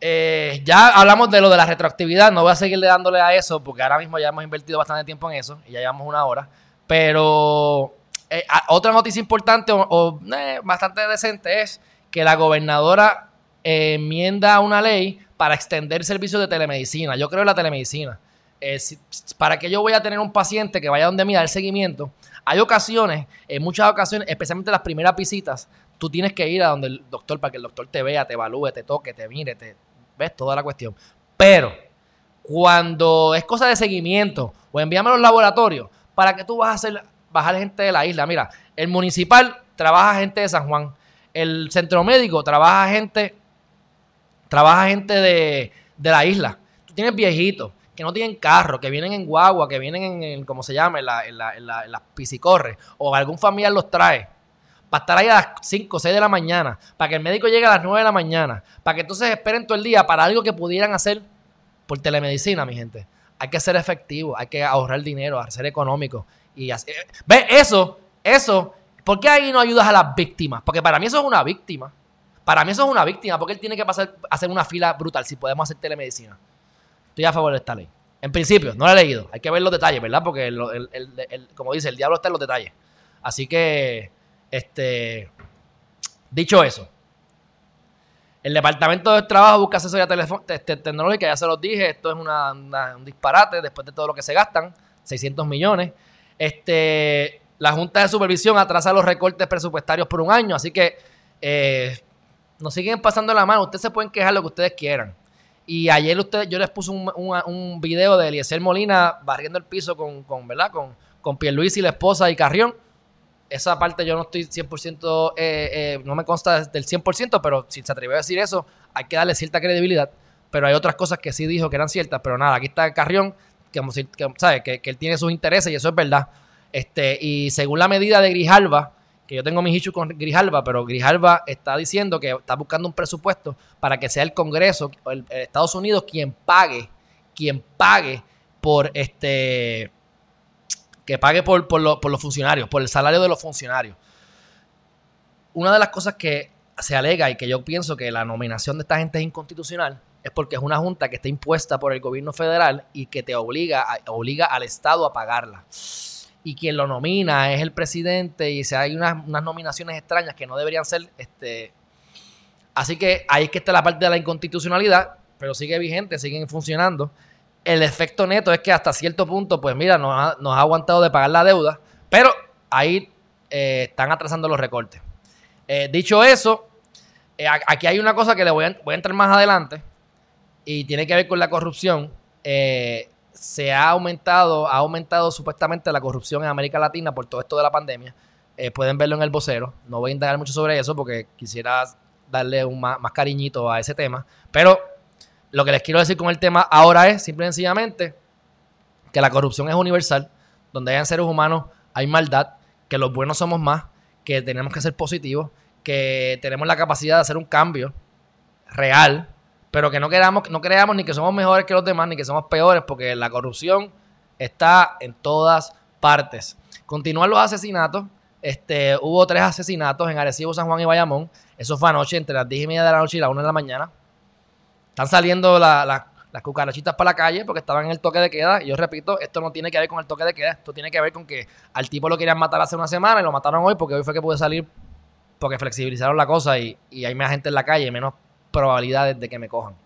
eh, ya hablamos de lo de la retroactividad. No voy a seguirle dándole a eso porque ahora mismo ya hemos invertido bastante tiempo en eso y ya llevamos una hora. Pero eh, otra noticia importante o, eh, bastante decente es que la gobernadora enmienda una ley para extender servicios de telemedicina. Yo creo en la telemedicina. para que yo voy a tener un paciente que vaya donde mí a dar seguimiento, hay ocasiones, en muchas ocasiones, especialmente las primeras visitas, tú tienes que ir a donde el doctor para que el doctor te vea, te evalúe, te toque, te mire, te ves toda la cuestión. Pero cuando es cosa de seguimiento o envíame a los laboratorios, ¿para que tú vas a hacer bajar gente de la isla? Mira, el municipal trabaja gente de San Juan, el centro médico trabaja gente, trabaja gente de, la isla. Tú tienes viejitos que no tienen carro, que vienen en guagua, que vienen en, como se llama, en, la, en, la, en, las piscicorres, o algún familiar los trae para estar ahí a las 5 o 6 de la mañana, para que el médico llegue a las 9 de la mañana, para que entonces esperen todo el día para algo que pudieran hacer por telemedicina, mi gente. Hay que ser efectivo, hay que ahorrar dinero, ser económico. Y así. ¿Ve? Eso, eso. ¿Por qué ahí no ayudas a las víctimas? Porque para mí eso es una víctima. Para mí eso es una víctima, porque él tiene que pasar, hacer una fila brutal si podemos hacer telemedicina. Estoy a favor de esta ley. En principio, no la he leído. Hay que ver los detalles, ¿verdad? Porque, como dice, el diablo está en los detalles. Así que este, dicho eso, el Departamento de Trabajo busca asesoría este, tecnológica, ya se los dije, esto es un disparate después de todo lo que se gastan, 600 millones. Este, la Junta de Supervisión atrasa los recortes presupuestarios por un año, así que eh, nos siguen pasando la mano. Ustedes se pueden quejar lo que ustedes quieran. Y ayer ustedes, yo les puse un, video de Eliezer Molina barriendo el piso con, con ¿verdad? Con, con Pierluisi, la esposa y Carrión esa parte yo no estoy 100%, eh, eh, no me consta del 100%, pero si se atrevió a decir eso, hay que darle cierta credibilidad. Pero hay otras cosas que sí dijo que eran ciertas, pero nada, aquí está Carrión, que, ¿sabe? Que, él tiene sus intereses y eso es verdad. Este, y según la medida de Grijalva, que yo tengo mis issues con Grijalva, pero Grijalva está diciendo que está buscando un presupuesto para que sea el Congreso, el, Estados Unidos, quien pague, quien pague por este que pague por, por, los funcionarios, por el salario de los funcionarios. Una de las cosas que se alega y que yo pienso que la nominación de esta gente es inconstitucional es porque es una junta que está impuesta por el gobierno federal y que te obliga, obliga al Estado a pagarla. Y quien lo nomina es el presidente y si hay unas, unas nominaciones extrañas que no deberían ser. Este, así que ahí es que está la parte de la inconstitucionalidad, pero sigue vigente, siguen funcionando el efecto neto es que hasta cierto punto, pues mira, nos ha, aguantado de pagar la deuda, pero ahí eh, están atrasando los recortes. Eh, dicho eso, eh, aquí hay una cosa que le voy a, voy a, entrar más adelante y tiene que ver con la corrupción. se ha aumentado, ha aumentado supuestamente la corrupción en América Latina por todo esto de la pandemia. pueden verlo en el vocero. No voy a indagar mucho sobre eso porque quisiera darle un más, más cariñito a ese tema. Pero lo que les quiero decir con el tema ahora es, simple y sencillamente, que la corrupción es universal, donde hayan seres humanos hay maldad, que los buenos somos más, que tenemos que ser positivos, que tenemos la capacidad de hacer un cambio real, pero que no, queramos, no creamos ni que somos mejores que los demás, ni que somos peores, porque la corrupción está en todas partes. Continúan los asesinatos. Este, hubo tres asesinatos en Arecibo, San Juan y Bayamón. Eso fue anoche, entre las 10 y media de la noche y las 1 de la mañana. Están saliendo las cucarachitas para la calle porque estaban en el toque de queda. Y yo repito, esto no tiene que ver con el toque de queda. Esto tiene que ver con que al tipo lo querían matar hace una semana y lo mataron hoy porque hoy fue que pude salir porque flexibilizaron la cosa y, hay más gente en la calle y menos probabilidades de que me cojan.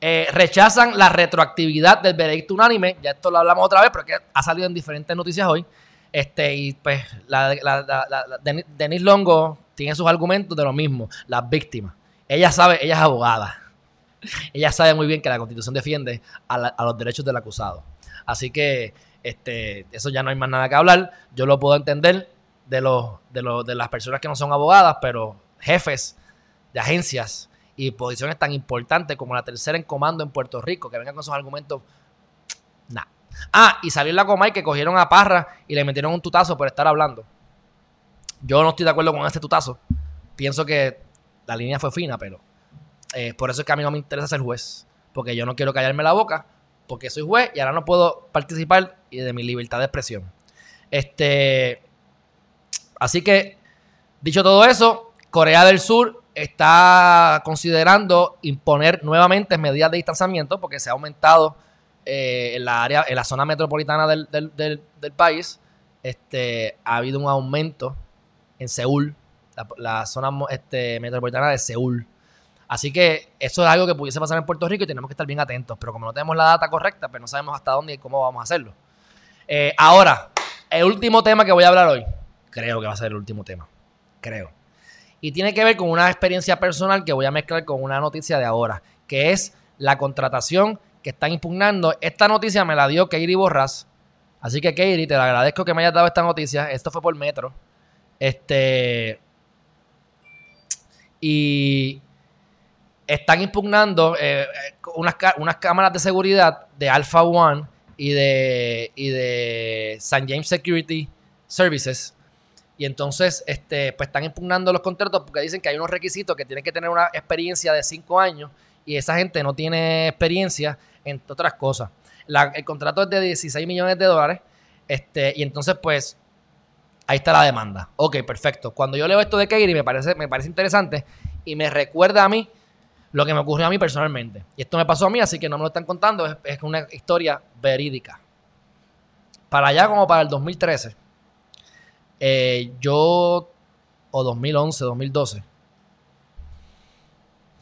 Eh, rechazan la retroactividad del veredicto unánime. Ya esto lo hablamos otra vez, pero que ha salido en diferentes noticias hoy. Este, y pues la, Denis Longo tiene sus argumentos de lo mismo, las víctimas. Ella sabe, ella es abogada. Ella sabe muy bien que la constitución defiende a, los derechos del acusado. Así que este, eso ya no hay más nada que hablar. Yo lo puedo entender de, las personas que no son abogadas, pero jefes de agencias y posiciones tan importantes como la tercera en comando en Puerto Rico, que vengan con esos argumentos, nah. Ah, y salió la Comay que cogieron a Parra y le metieron un tutazo por estar hablando. Yo no estoy de acuerdo con ese tutazo. Pienso que la línea fue fina, pero eh, por eso es que a mí no me interesa ser juez. Porque yo no quiero callarme la boca, porque soy juez y ahora no puedo participar de mi libertad de expresión. Este. Así que, dicho todo eso, Corea del Sur está considerando imponer nuevamente medidas de distanciamiento porque se ha aumentado eh, en la área, en la zona metropolitana del, país. Este, ha habido un aumento en Seúl, la, zona este, metropolitana de Seúl. Así que eso es algo que pudiese pasar en Puerto Rico y tenemos que estar bien atentos. Pero como no tenemos la data correcta, pues no sabemos hasta dónde y cómo vamos a hacerlo. Eh, ahora, el último tema que voy a hablar hoy, creo que va a ser el último tema. Creo. Y tiene que ver con una experiencia personal que voy a mezclar con una noticia de ahora, que es la contratación que están impugnando. Esta noticia me la dio Katie Borras. Así que Katie, te agradezco que me hayas dado esta noticia. Esto fue por Metro. Este. Y están impugnando eh, unas, unas, cámaras de seguridad de Alpha One y de, y de St. James Security Services y entonces, este, pues están impugnando los contratos porque dicen que hay unos requisitos que tienen que tener una experiencia de cinco años y esa gente no tiene experiencia en otras cosas. el contrato es de 16 millones de dólares este, y entonces, pues, ahí está la demanda. Ok, perfecto. Cuando yo leo esto de Katie me parece, me parece interesante y me recuerda a mí lo que me ocurrió a mí personalmente. Y esto me pasó a mí, así que no me lo están contando, es, es una historia verídica. Para allá como para el 2013 eh, yo, o 2011, 2012,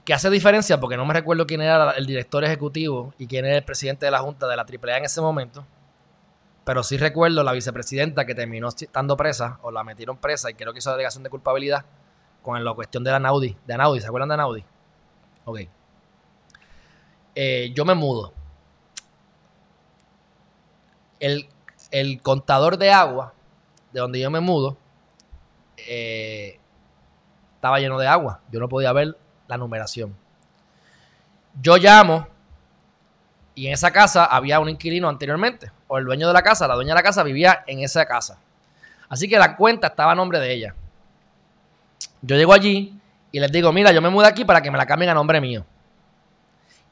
que hace diferencia porque no me recuerdo quién era el director ejecutivo y quién era el presidente de la Junta de la AAA en ese momento, pero sí recuerdo la vicepresidenta que terminó estando presa o la metieron presa y creo que hizo delegación de culpabilidad con la cuestión de la Naudi, de Anaudi, ¿se acuerdan de Anaudi? Ok. Eh, yo me mudo. El, el contador de agua de donde yo me mudo, eh, estaba lleno de agua. Yo no podía ver la numeración. Yo llamo y en esa casa había un inquilino anteriormente, o el dueño de la casa, la dueña de la casa vivía en esa casa. Así que la cuenta estaba a nombre de ella. Yo llego allí y les digo, mira, yo me mudo aquí para que me la cambien a nombre mío.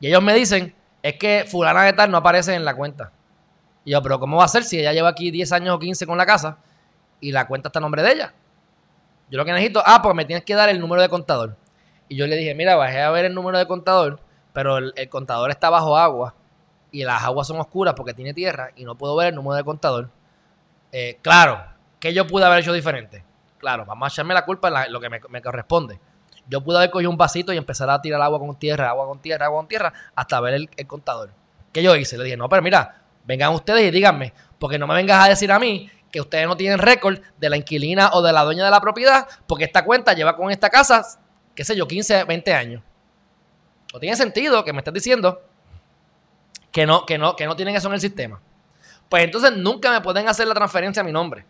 Y ellos me dicen, es que fulana de tal no aparece en la cuenta. Y yo, pero ¿cómo va a ser si ella lleva aquí 10 años o 15 con la casa? y la cuenta está a nombre de ella. Yo lo que necesito, ah, pues me tienes que dar el número de contador. Y yo le dije, mira, bajé a ver el número de contador, pero el, contador está bajo agua y las aguas son oscuras porque tiene tierra y no puedo ver el número de contador. Eh, claro, que yo pude haber hecho diferente. Claro, vamos a echarme la culpa en lo que me, corresponde. Yo pude haber cogido un vasito y empezar a tirar agua con tierra, agua con tierra, agua con tierra, hasta ver el, contador. ¿Qué yo hice? Le dije, no, pero mira, vengan ustedes y díganme, porque no me vengas a decir a mí que ustedes no tienen récord de la inquilina o de la dueña de la propiedad, porque esta cuenta lleva con esta casa, qué sé yo, 15, 20 años. No tiene sentido que me estés diciendo que no, que no, que no tienen eso en el sistema. Pues entonces nunca me pueden hacer la transferencia a mi nombre.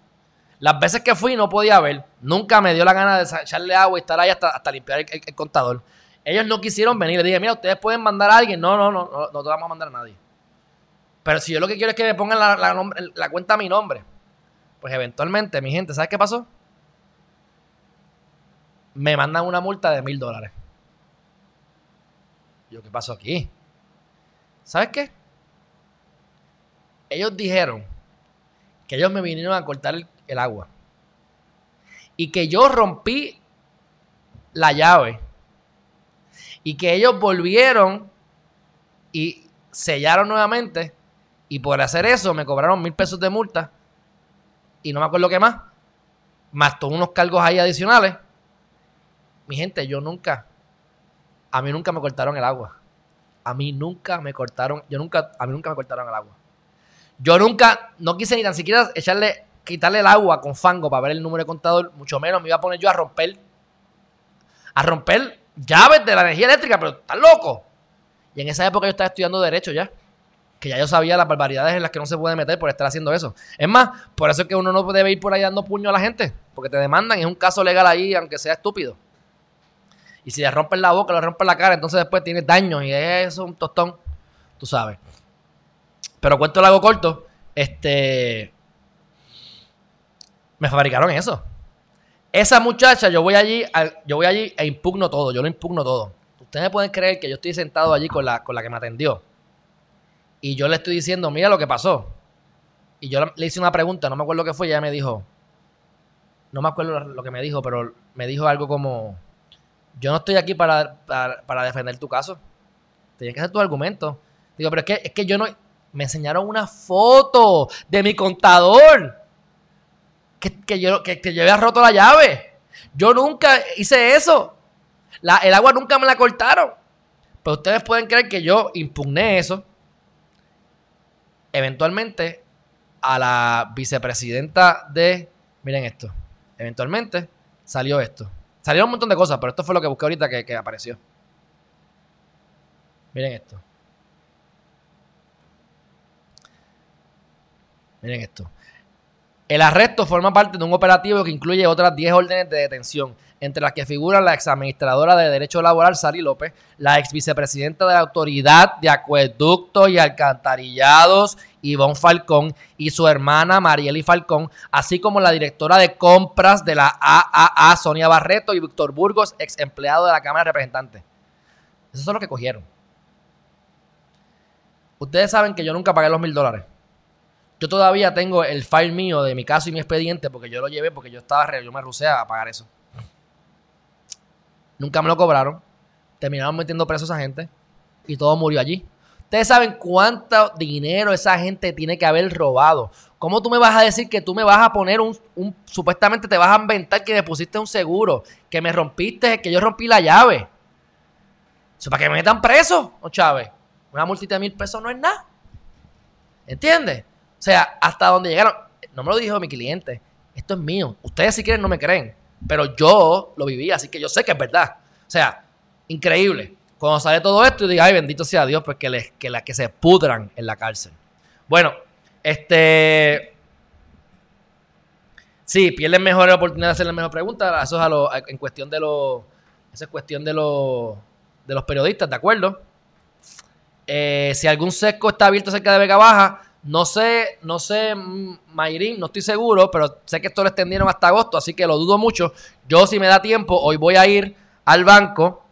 Las veces que fui no podía ver. Nunca me dio la gana de echarle agua y estar ahí hasta, hasta limpiar el, contador. Ellos no quisieron venir. Le dije, mira, ustedes pueden mandar a alguien. No, no, no, no, no te vamos a mandar a nadie. Pero si yo lo que quiero es que me pongan la, la cuenta a mi nombre. Pues eventualmente, mi gente, ¿sabes qué pasó? Me mandan una multa de mil dólares. Yo, ¿qué pasó aquí? ¿Sabes qué? Ellos dijeron que ellos me vinieron a cortar el, el agua. Y que yo rompí la llave. Y que ellos volvieron y sellaron nuevamente. Y por hacer eso me cobraron mil pesos de multa y no me acuerdo qué más, más todos unos cargos ahí adicionales. Mi gente, yo nunca, a mí nunca me cortaron el agua. A mí nunca me cortaron, yo nunca, a mí nunca me cortaron el agua. Yo nunca, no quise ni tan siquiera echarle, quitarle el agua con fango para ver el número de contador, mucho menos me iba a poner yo a romper, a romper llaves de la energía eléctrica, pero estás loco. Y en esa época yo estaba estudiando Derecho ya. Que ya yo sabía las barbaridades en las que no se puede meter por estar haciendo eso. Es más, por eso es que uno no debe ir por ahí dando puño a la gente. Porque te demandan, es un caso legal ahí, aunque sea estúpido. Y si le rompen la boca, le rompen la cara, entonces después tienes daños y es un tostón. Tú sabes. Pero cuento el hago corto. Este. Me fabricaron eso. Esa muchacha, yo voy allí, yo voy allí e impugno todo. Yo lo impugno todo. Ustedes pueden creer que yo estoy sentado allí con la, con la que me atendió. Y yo le estoy diciendo, mira lo que pasó. Y yo le hice una pregunta, no me acuerdo qué fue, y ella me dijo, no me acuerdo lo que me dijo, pero me dijo algo como, yo no estoy aquí para, para, defender tu caso. Tienes que hacer tu argumento. Digo, pero es que, es que yo no... Me enseñaron una foto de mi contador. Que, yo, que, que yo roto la llave. Yo nunca hice eso el agua nunca me la cortaron. Pero ustedes pueden creer que yo impugné eso. Eventualmente, a la vicepresidenta de. Miren esto. Eventualmente salió esto. Salieron un montón de cosas, pero esto fue lo que busqué ahorita que, que apareció. Miren esto. Miren esto. El arresto forma parte de un operativo que incluye otras 10 órdenes de detención entre las que figuran la ex administradora de Derecho Laboral, Sari López, la ex vicepresidenta de la Autoridad de Acueductos y Alcantarillados, Ivonne Falcón, y su hermana Marieli Falcón, así como la directora de compras de la AAA, Sonia Barreto, y Víctor Burgos, ex empleado de la Cámara de Representantes. Eso es lo que cogieron. Ustedes saben que yo nunca pagué los mil dólares. Yo todavía tengo el file mío de mi caso y mi expediente porque yo lo llevé porque yo estaba, yo me rusé a pagar eso. Nunca me lo cobraron. Terminaron metiendo presos a esa gente. Y todo murió allí. Ustedes saben cuánto dinero esa gente tiene que haber robado. ¿Cómo tú me vas a decir que tú me vas a poner un, supuestamente te vas a inventar que me pusiste un seguro, que me rompiste, que yo rompí la llave? Eso para que me metan preso, ¿no, Chávez? Una multita de mil pesos no es nada. ¿Entiendes? O sea, hasta donde llegaron. No me lo dijo mi cliente. Esto es mío. Ustedes si quieren no me creen. Pero yo lo viví, así que yo sé que es verdad. O sea, increíble. Cuando sale todo esto, y digo, ay, bendito sea Dios, pues que, les, que, la, que se pudran en la cárcel. Bueno, este. Sí, pierden mejor la oportunidad de hacer la mejor pregunta. Eso es a lo, en cuestión de los. Eso es cuestión de los, de los periodistas, ¿de acuerdo? Eh, si algún sesco está abierto cerca de Vega Baja, no sé, no sé, mm, Mayrin, no estoy seguro, pero sé que esto lo extendieron hasta agosto, así que lo dudo mucho. Yo, si me da tiempo, hoy voy a ir al banco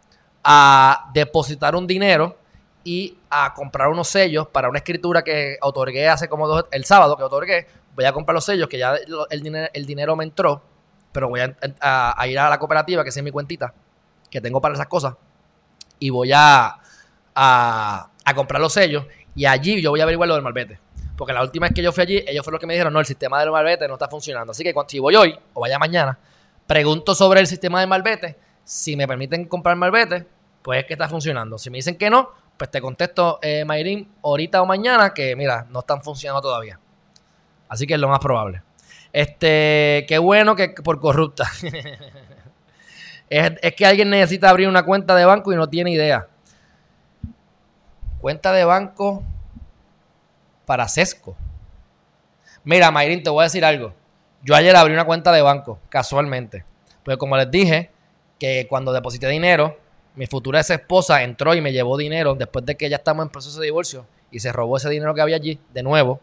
a depositar un dinero y a comprar unos sellos para una escritura que otorgué hace como dos, el sábado que otorgué. Voy a comprar los sellos, que ya el dinero, el dinero me entró, pero voy a, ir a la cooperativa, que es mi cuentita, que tengo para esas cosas, y voy a, a, a comprar los sellos, y allí yo voy a averiguar lo del malvete. Porque la última vez que yo fui allí, ellos fueron los que me dijeron, no, el sistema del malvete no está funcionando. Así que cuando, si voy hoy o vaya mañana, pregunto sobre el sistema de malvete. Si me permiten comprar malvete, pues es que está funcionando. Si me dicen que no, pues te contesto, eh, Mayrin, ahorita o mañana, que mira, no están funcionando todavía. Así que es lo más probable. Este, qué bueno que por corrupta. es, es que alguien necesita abrir una cuenta de banco y no tiene idea. Cuenta de banco para Sesco. Mira, Mayrin, te voy a decir algo. Yo ayer abrí una cuenta de banco, casualmente. Pues como les dije, que cuando deposité dinero, mi futura ex esposa entró y me llevó dinero después de que ya estamos en proceso de divorcio y se robó ese dinero que había allí de nuevo.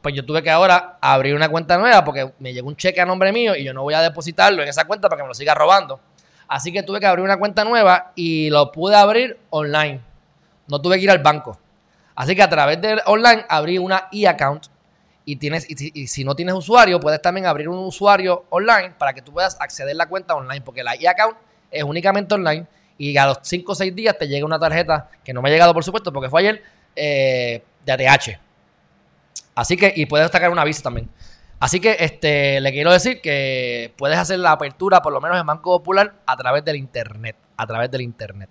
Pues yo tuve que ahora abrir una cuenta nueva porque me llegó un cheque a nombre mío y yo no voy a depositarlo en esa cuenta para que me lo siga robando. Así que tuve que abrir una cuenta nueva y lo pude abrir online. No tuve que ir al banco. Así que a través de online abrí una e-account y tienes y si, no tienes usuario, puedes también abrir un usuario online para que tú puedas acceder a la cuenta online, porque la e-account es únicamente online y a los 5 o 6 días te llega una tarjeta que no me ha llegado, por supuesto, porque fue ayer, eh, de ATH. Así que, y puedes sacar una visa también. Así que este, le quiero decir que puedes hacer la apertura, por lo menos en Banco Popular, a través del Internet. A través del Internet.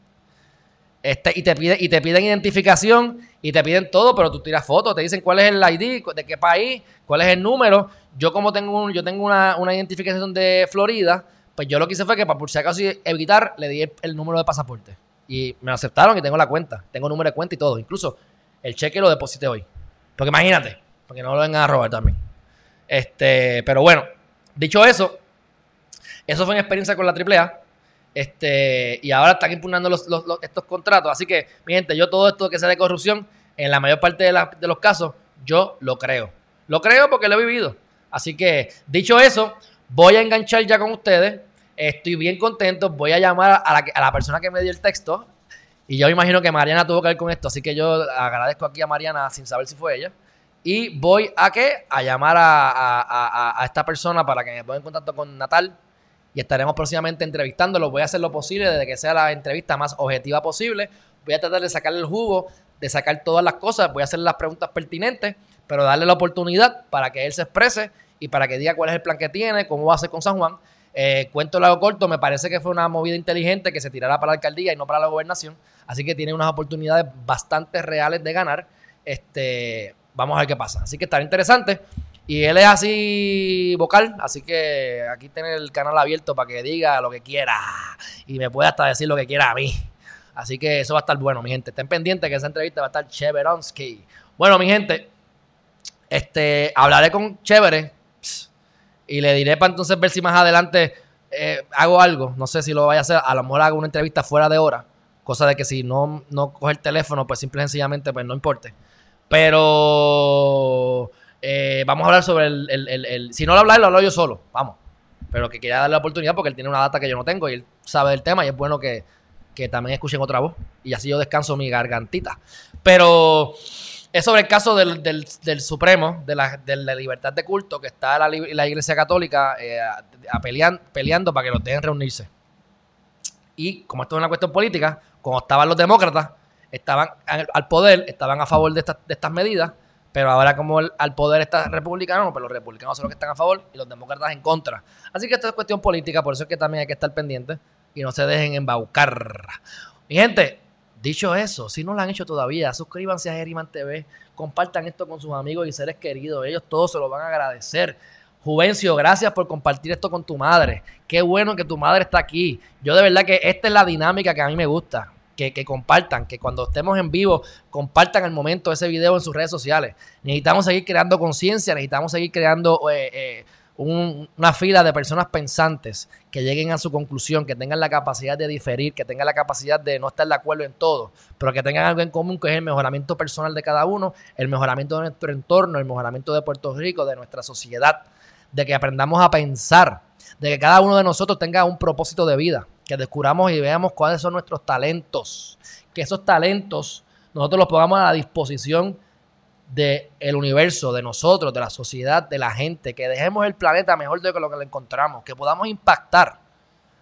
Este, y, te y te piden identificación y te piden todo, pero tú tiras fotos, te dicen cuál es el ID, de qué país, cuál es el número. Yo como tengo, yo tengo una, identificación de Florida, pues yo lo que hice fue que para por si acaso evitar, le di el, número de pasaporte. Y me aceptaron y tengo la cuenta. Tengo número de cuenta y todo. Incluso el cheque lo deposité hoy. Porque imagínate, porque no lo vengan a robar también. Este, pero bueno, dicho eso, eso fue mi experiencia con la AAA. Este, y ahora están impugnando estos contratos. Así que, mi gente, yo todo esto que sea de corrupción, en la mayor parte de, los casos, yo lo creo. Lo creo porque lo he vivido. Así que, dicho eso, voy a enganchar ya con ustedes. Estoy bien contento. Voy a llamar a la, a persona que me dio el texto. Y yo imagino que Mariana tuvo que ver con esto. Así que yo agradezco aquí a Mariana sin saber si fue ella. Y voy a qué? A llamar a, a esta persona para que me ponga en contacto con Natal y estaremos próximamente entrevistándolo. Voy a hacer lo posible de que sea la entrevista más objetiva posible. Voy a tratar de sacarle el jugo, de sacar todas las cosas. Voy a hacer las preguntas pertinentes, pero darle la oportunidad para que él se exprese y para que diga cuál es el plan que tiene, cómo va a hacer con San Juan. Eh, cuento largo corto, me parece que fue una movida inteligente que se tirara para la alcaldía y no para la gobernación. Así que tiene unas oportunidades bastante reales de ganar. Este, vamos a ver qué pasa. Así que estará interesante. Y él es así vocal, así que aquí tiene el canal abierto para que diga lo que quiera y me pueda hasta decir lo que quiera a mí. Así que eso va a estar bueno, mi gente. Estén pendientes que esa entrevista va a estar Cheveronsky. Bueno, mi gente, este, hablaré con Chévere y le diré para entonces ver si más adelante eh, hago algo. No sé si lo vaya a hacer. A lo mejor hago una entrevista fuera de hora. Cosa de que si no, no coge el teléfono, pues simple y sencillamente pues no importe. Pero eh, vamos a hablar sobre el, Si no lo habla él, lo hablo yo solo. Vamos. Pero que quería darle la oportunidad porque él tiene una data que yo no tengo y él sabe del tema y es bueno que, también escuchen otra voz. Y así yo descanso mi gargantita. Pero es sobre el caso del, Supremo, de la, libertad de culto, que está la, la Iglesia Católica eh, peleando para que los dejen reunirse. Y como esto es una cuestión política, como estaban los demócratas, estaban al poder, estaban a favor de, de estas medidas pero ahora como al poder está republicano, pues los republicanos son los que están a favor y los demócratas en contra. Así que esto es cuestión política, por eso es que también hay que estar pendiente y no se dejen embaucar. Mi gente, dicho eso, si no lo han hecho todavía, suscríbanse a Geriman TV, compartan esto con sus amigos y seres queridos, ellos todos se lo van a agradecer. Juvencio, gracias por compartir esto con tu madre. Qué bueno que tu madre está aquí. Yo de verdad que esta es la dinámica que a mí me gusta que, compartan, que cuando estemos en vivo compartan al momento ese video en sus redes sociales. Necesitamos seguir creando conciencia, necesitamos seguir creando eh, eh, una fila de personas pensantes que lleguen a su conclusión, que tengan la capacidad de diferir, que tengan la capacidad de no estar de acuerdo en todo, pero que tengan algo en común que es el mejoramiento personal de cada uno, el mejoramiento de nuestro entorno, el mejoramiento de Puerto Rico, de nuestra sociedad, de que aprendamos a pensar, de que cada uno de nosotros tenga un propósito de vida que descubramos y veamos cuáles son nuestros talentos, que esos talentos nosotros los pongamos a la disposición del universo, de nosotros, de la sociedad, de la gente, que dejemos el planeta mejor de lo que lo encontramos, que podamos impactar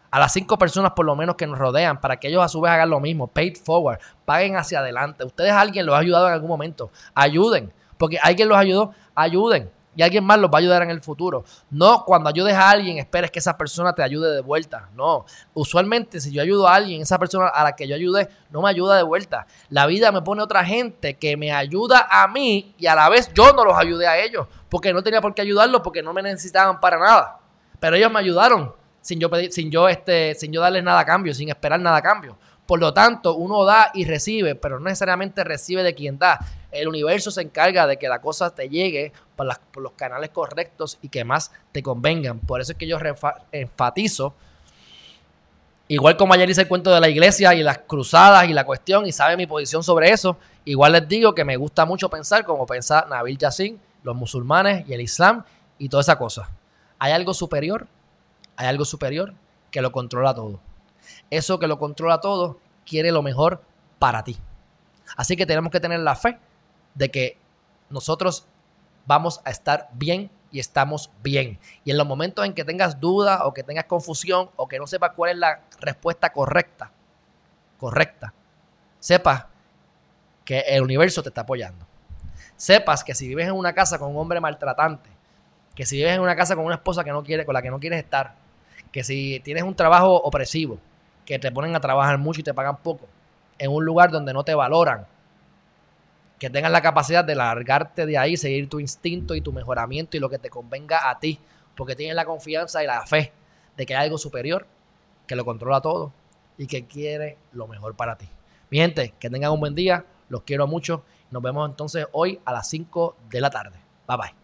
a las cinco personas por lo menos que nos rodean, para que ellos a su vez hagan lo mismo, paid forward, paguen hacia adelante. Ustedes alguien los ha ayudado en algún momento, ayuden, porque alguien los ayudó, ayuden y alguien más los va a ayudar en el futuro. No cuando ayudes a alguien esperes que esa persona te ayude de vuelta. No, usualmente si yo ayudo a alguien, esa persona a la que yo ayude no me ayuda de vuelta. La vida me pone otra gente que me ayuda a mí y a la vez yo no los ayudé a ellos porque no tenía por qué ayudarlos porque no me necesitaban para nada. Pero ellos me ayudaron sin yo pedir, sin yo este, sin yo darles nada a cambio, sin esperar nada a cambio. Por lo tanto, uno da y recibe, pero no necesariamente recibe de quien da. El universo se encarga de que la cosa te llegue por, los canales correctos y que más te convengan. Por eso es que yo enfatizo, igual como ayer hice el cuento de la iglesia y las cruzadas y la cuestión y sabe mi posición sobre eso, igual les digo que me gusta mucho pensar como piensa Nabil Yassin, los musulmanes y el Islam y toda esa cosa. Hay algo superior, hay algo superior que lo controla todo. Eso que lo controla todo quiere lo mejor para ti. Así que tenemos que tener la fe de que nosotros vamos a estar bien y estamos bien. Y en los momentos en que tengas duda o que tengas confusión o que no sepas cuál es la respuesta correcta, correcta, sepas que el universo te está apoyando. Sepas que si vives en una casa con un hombre maltratante, que si vives en una casa con una esposa que no quiere, con la que no quieres estar, que si tienes un trabajo opresivo, que te ponen a trabajar mucho y te pagan poco, en un lugar donde no te valoran. Que tengas la capacidad de largarte de ahí, seguir tu instinto y tu mejoramiento y lo que te convenga a ti. Porque tienes la confianza y la fe de que hay algo superior que lo controla todo y que quiere lo mejor para ti. Mi gente, que tengan un buen día. Los quiero mucho. Nos vemos entonces hoy a las 5 de la tarde. Bye bye.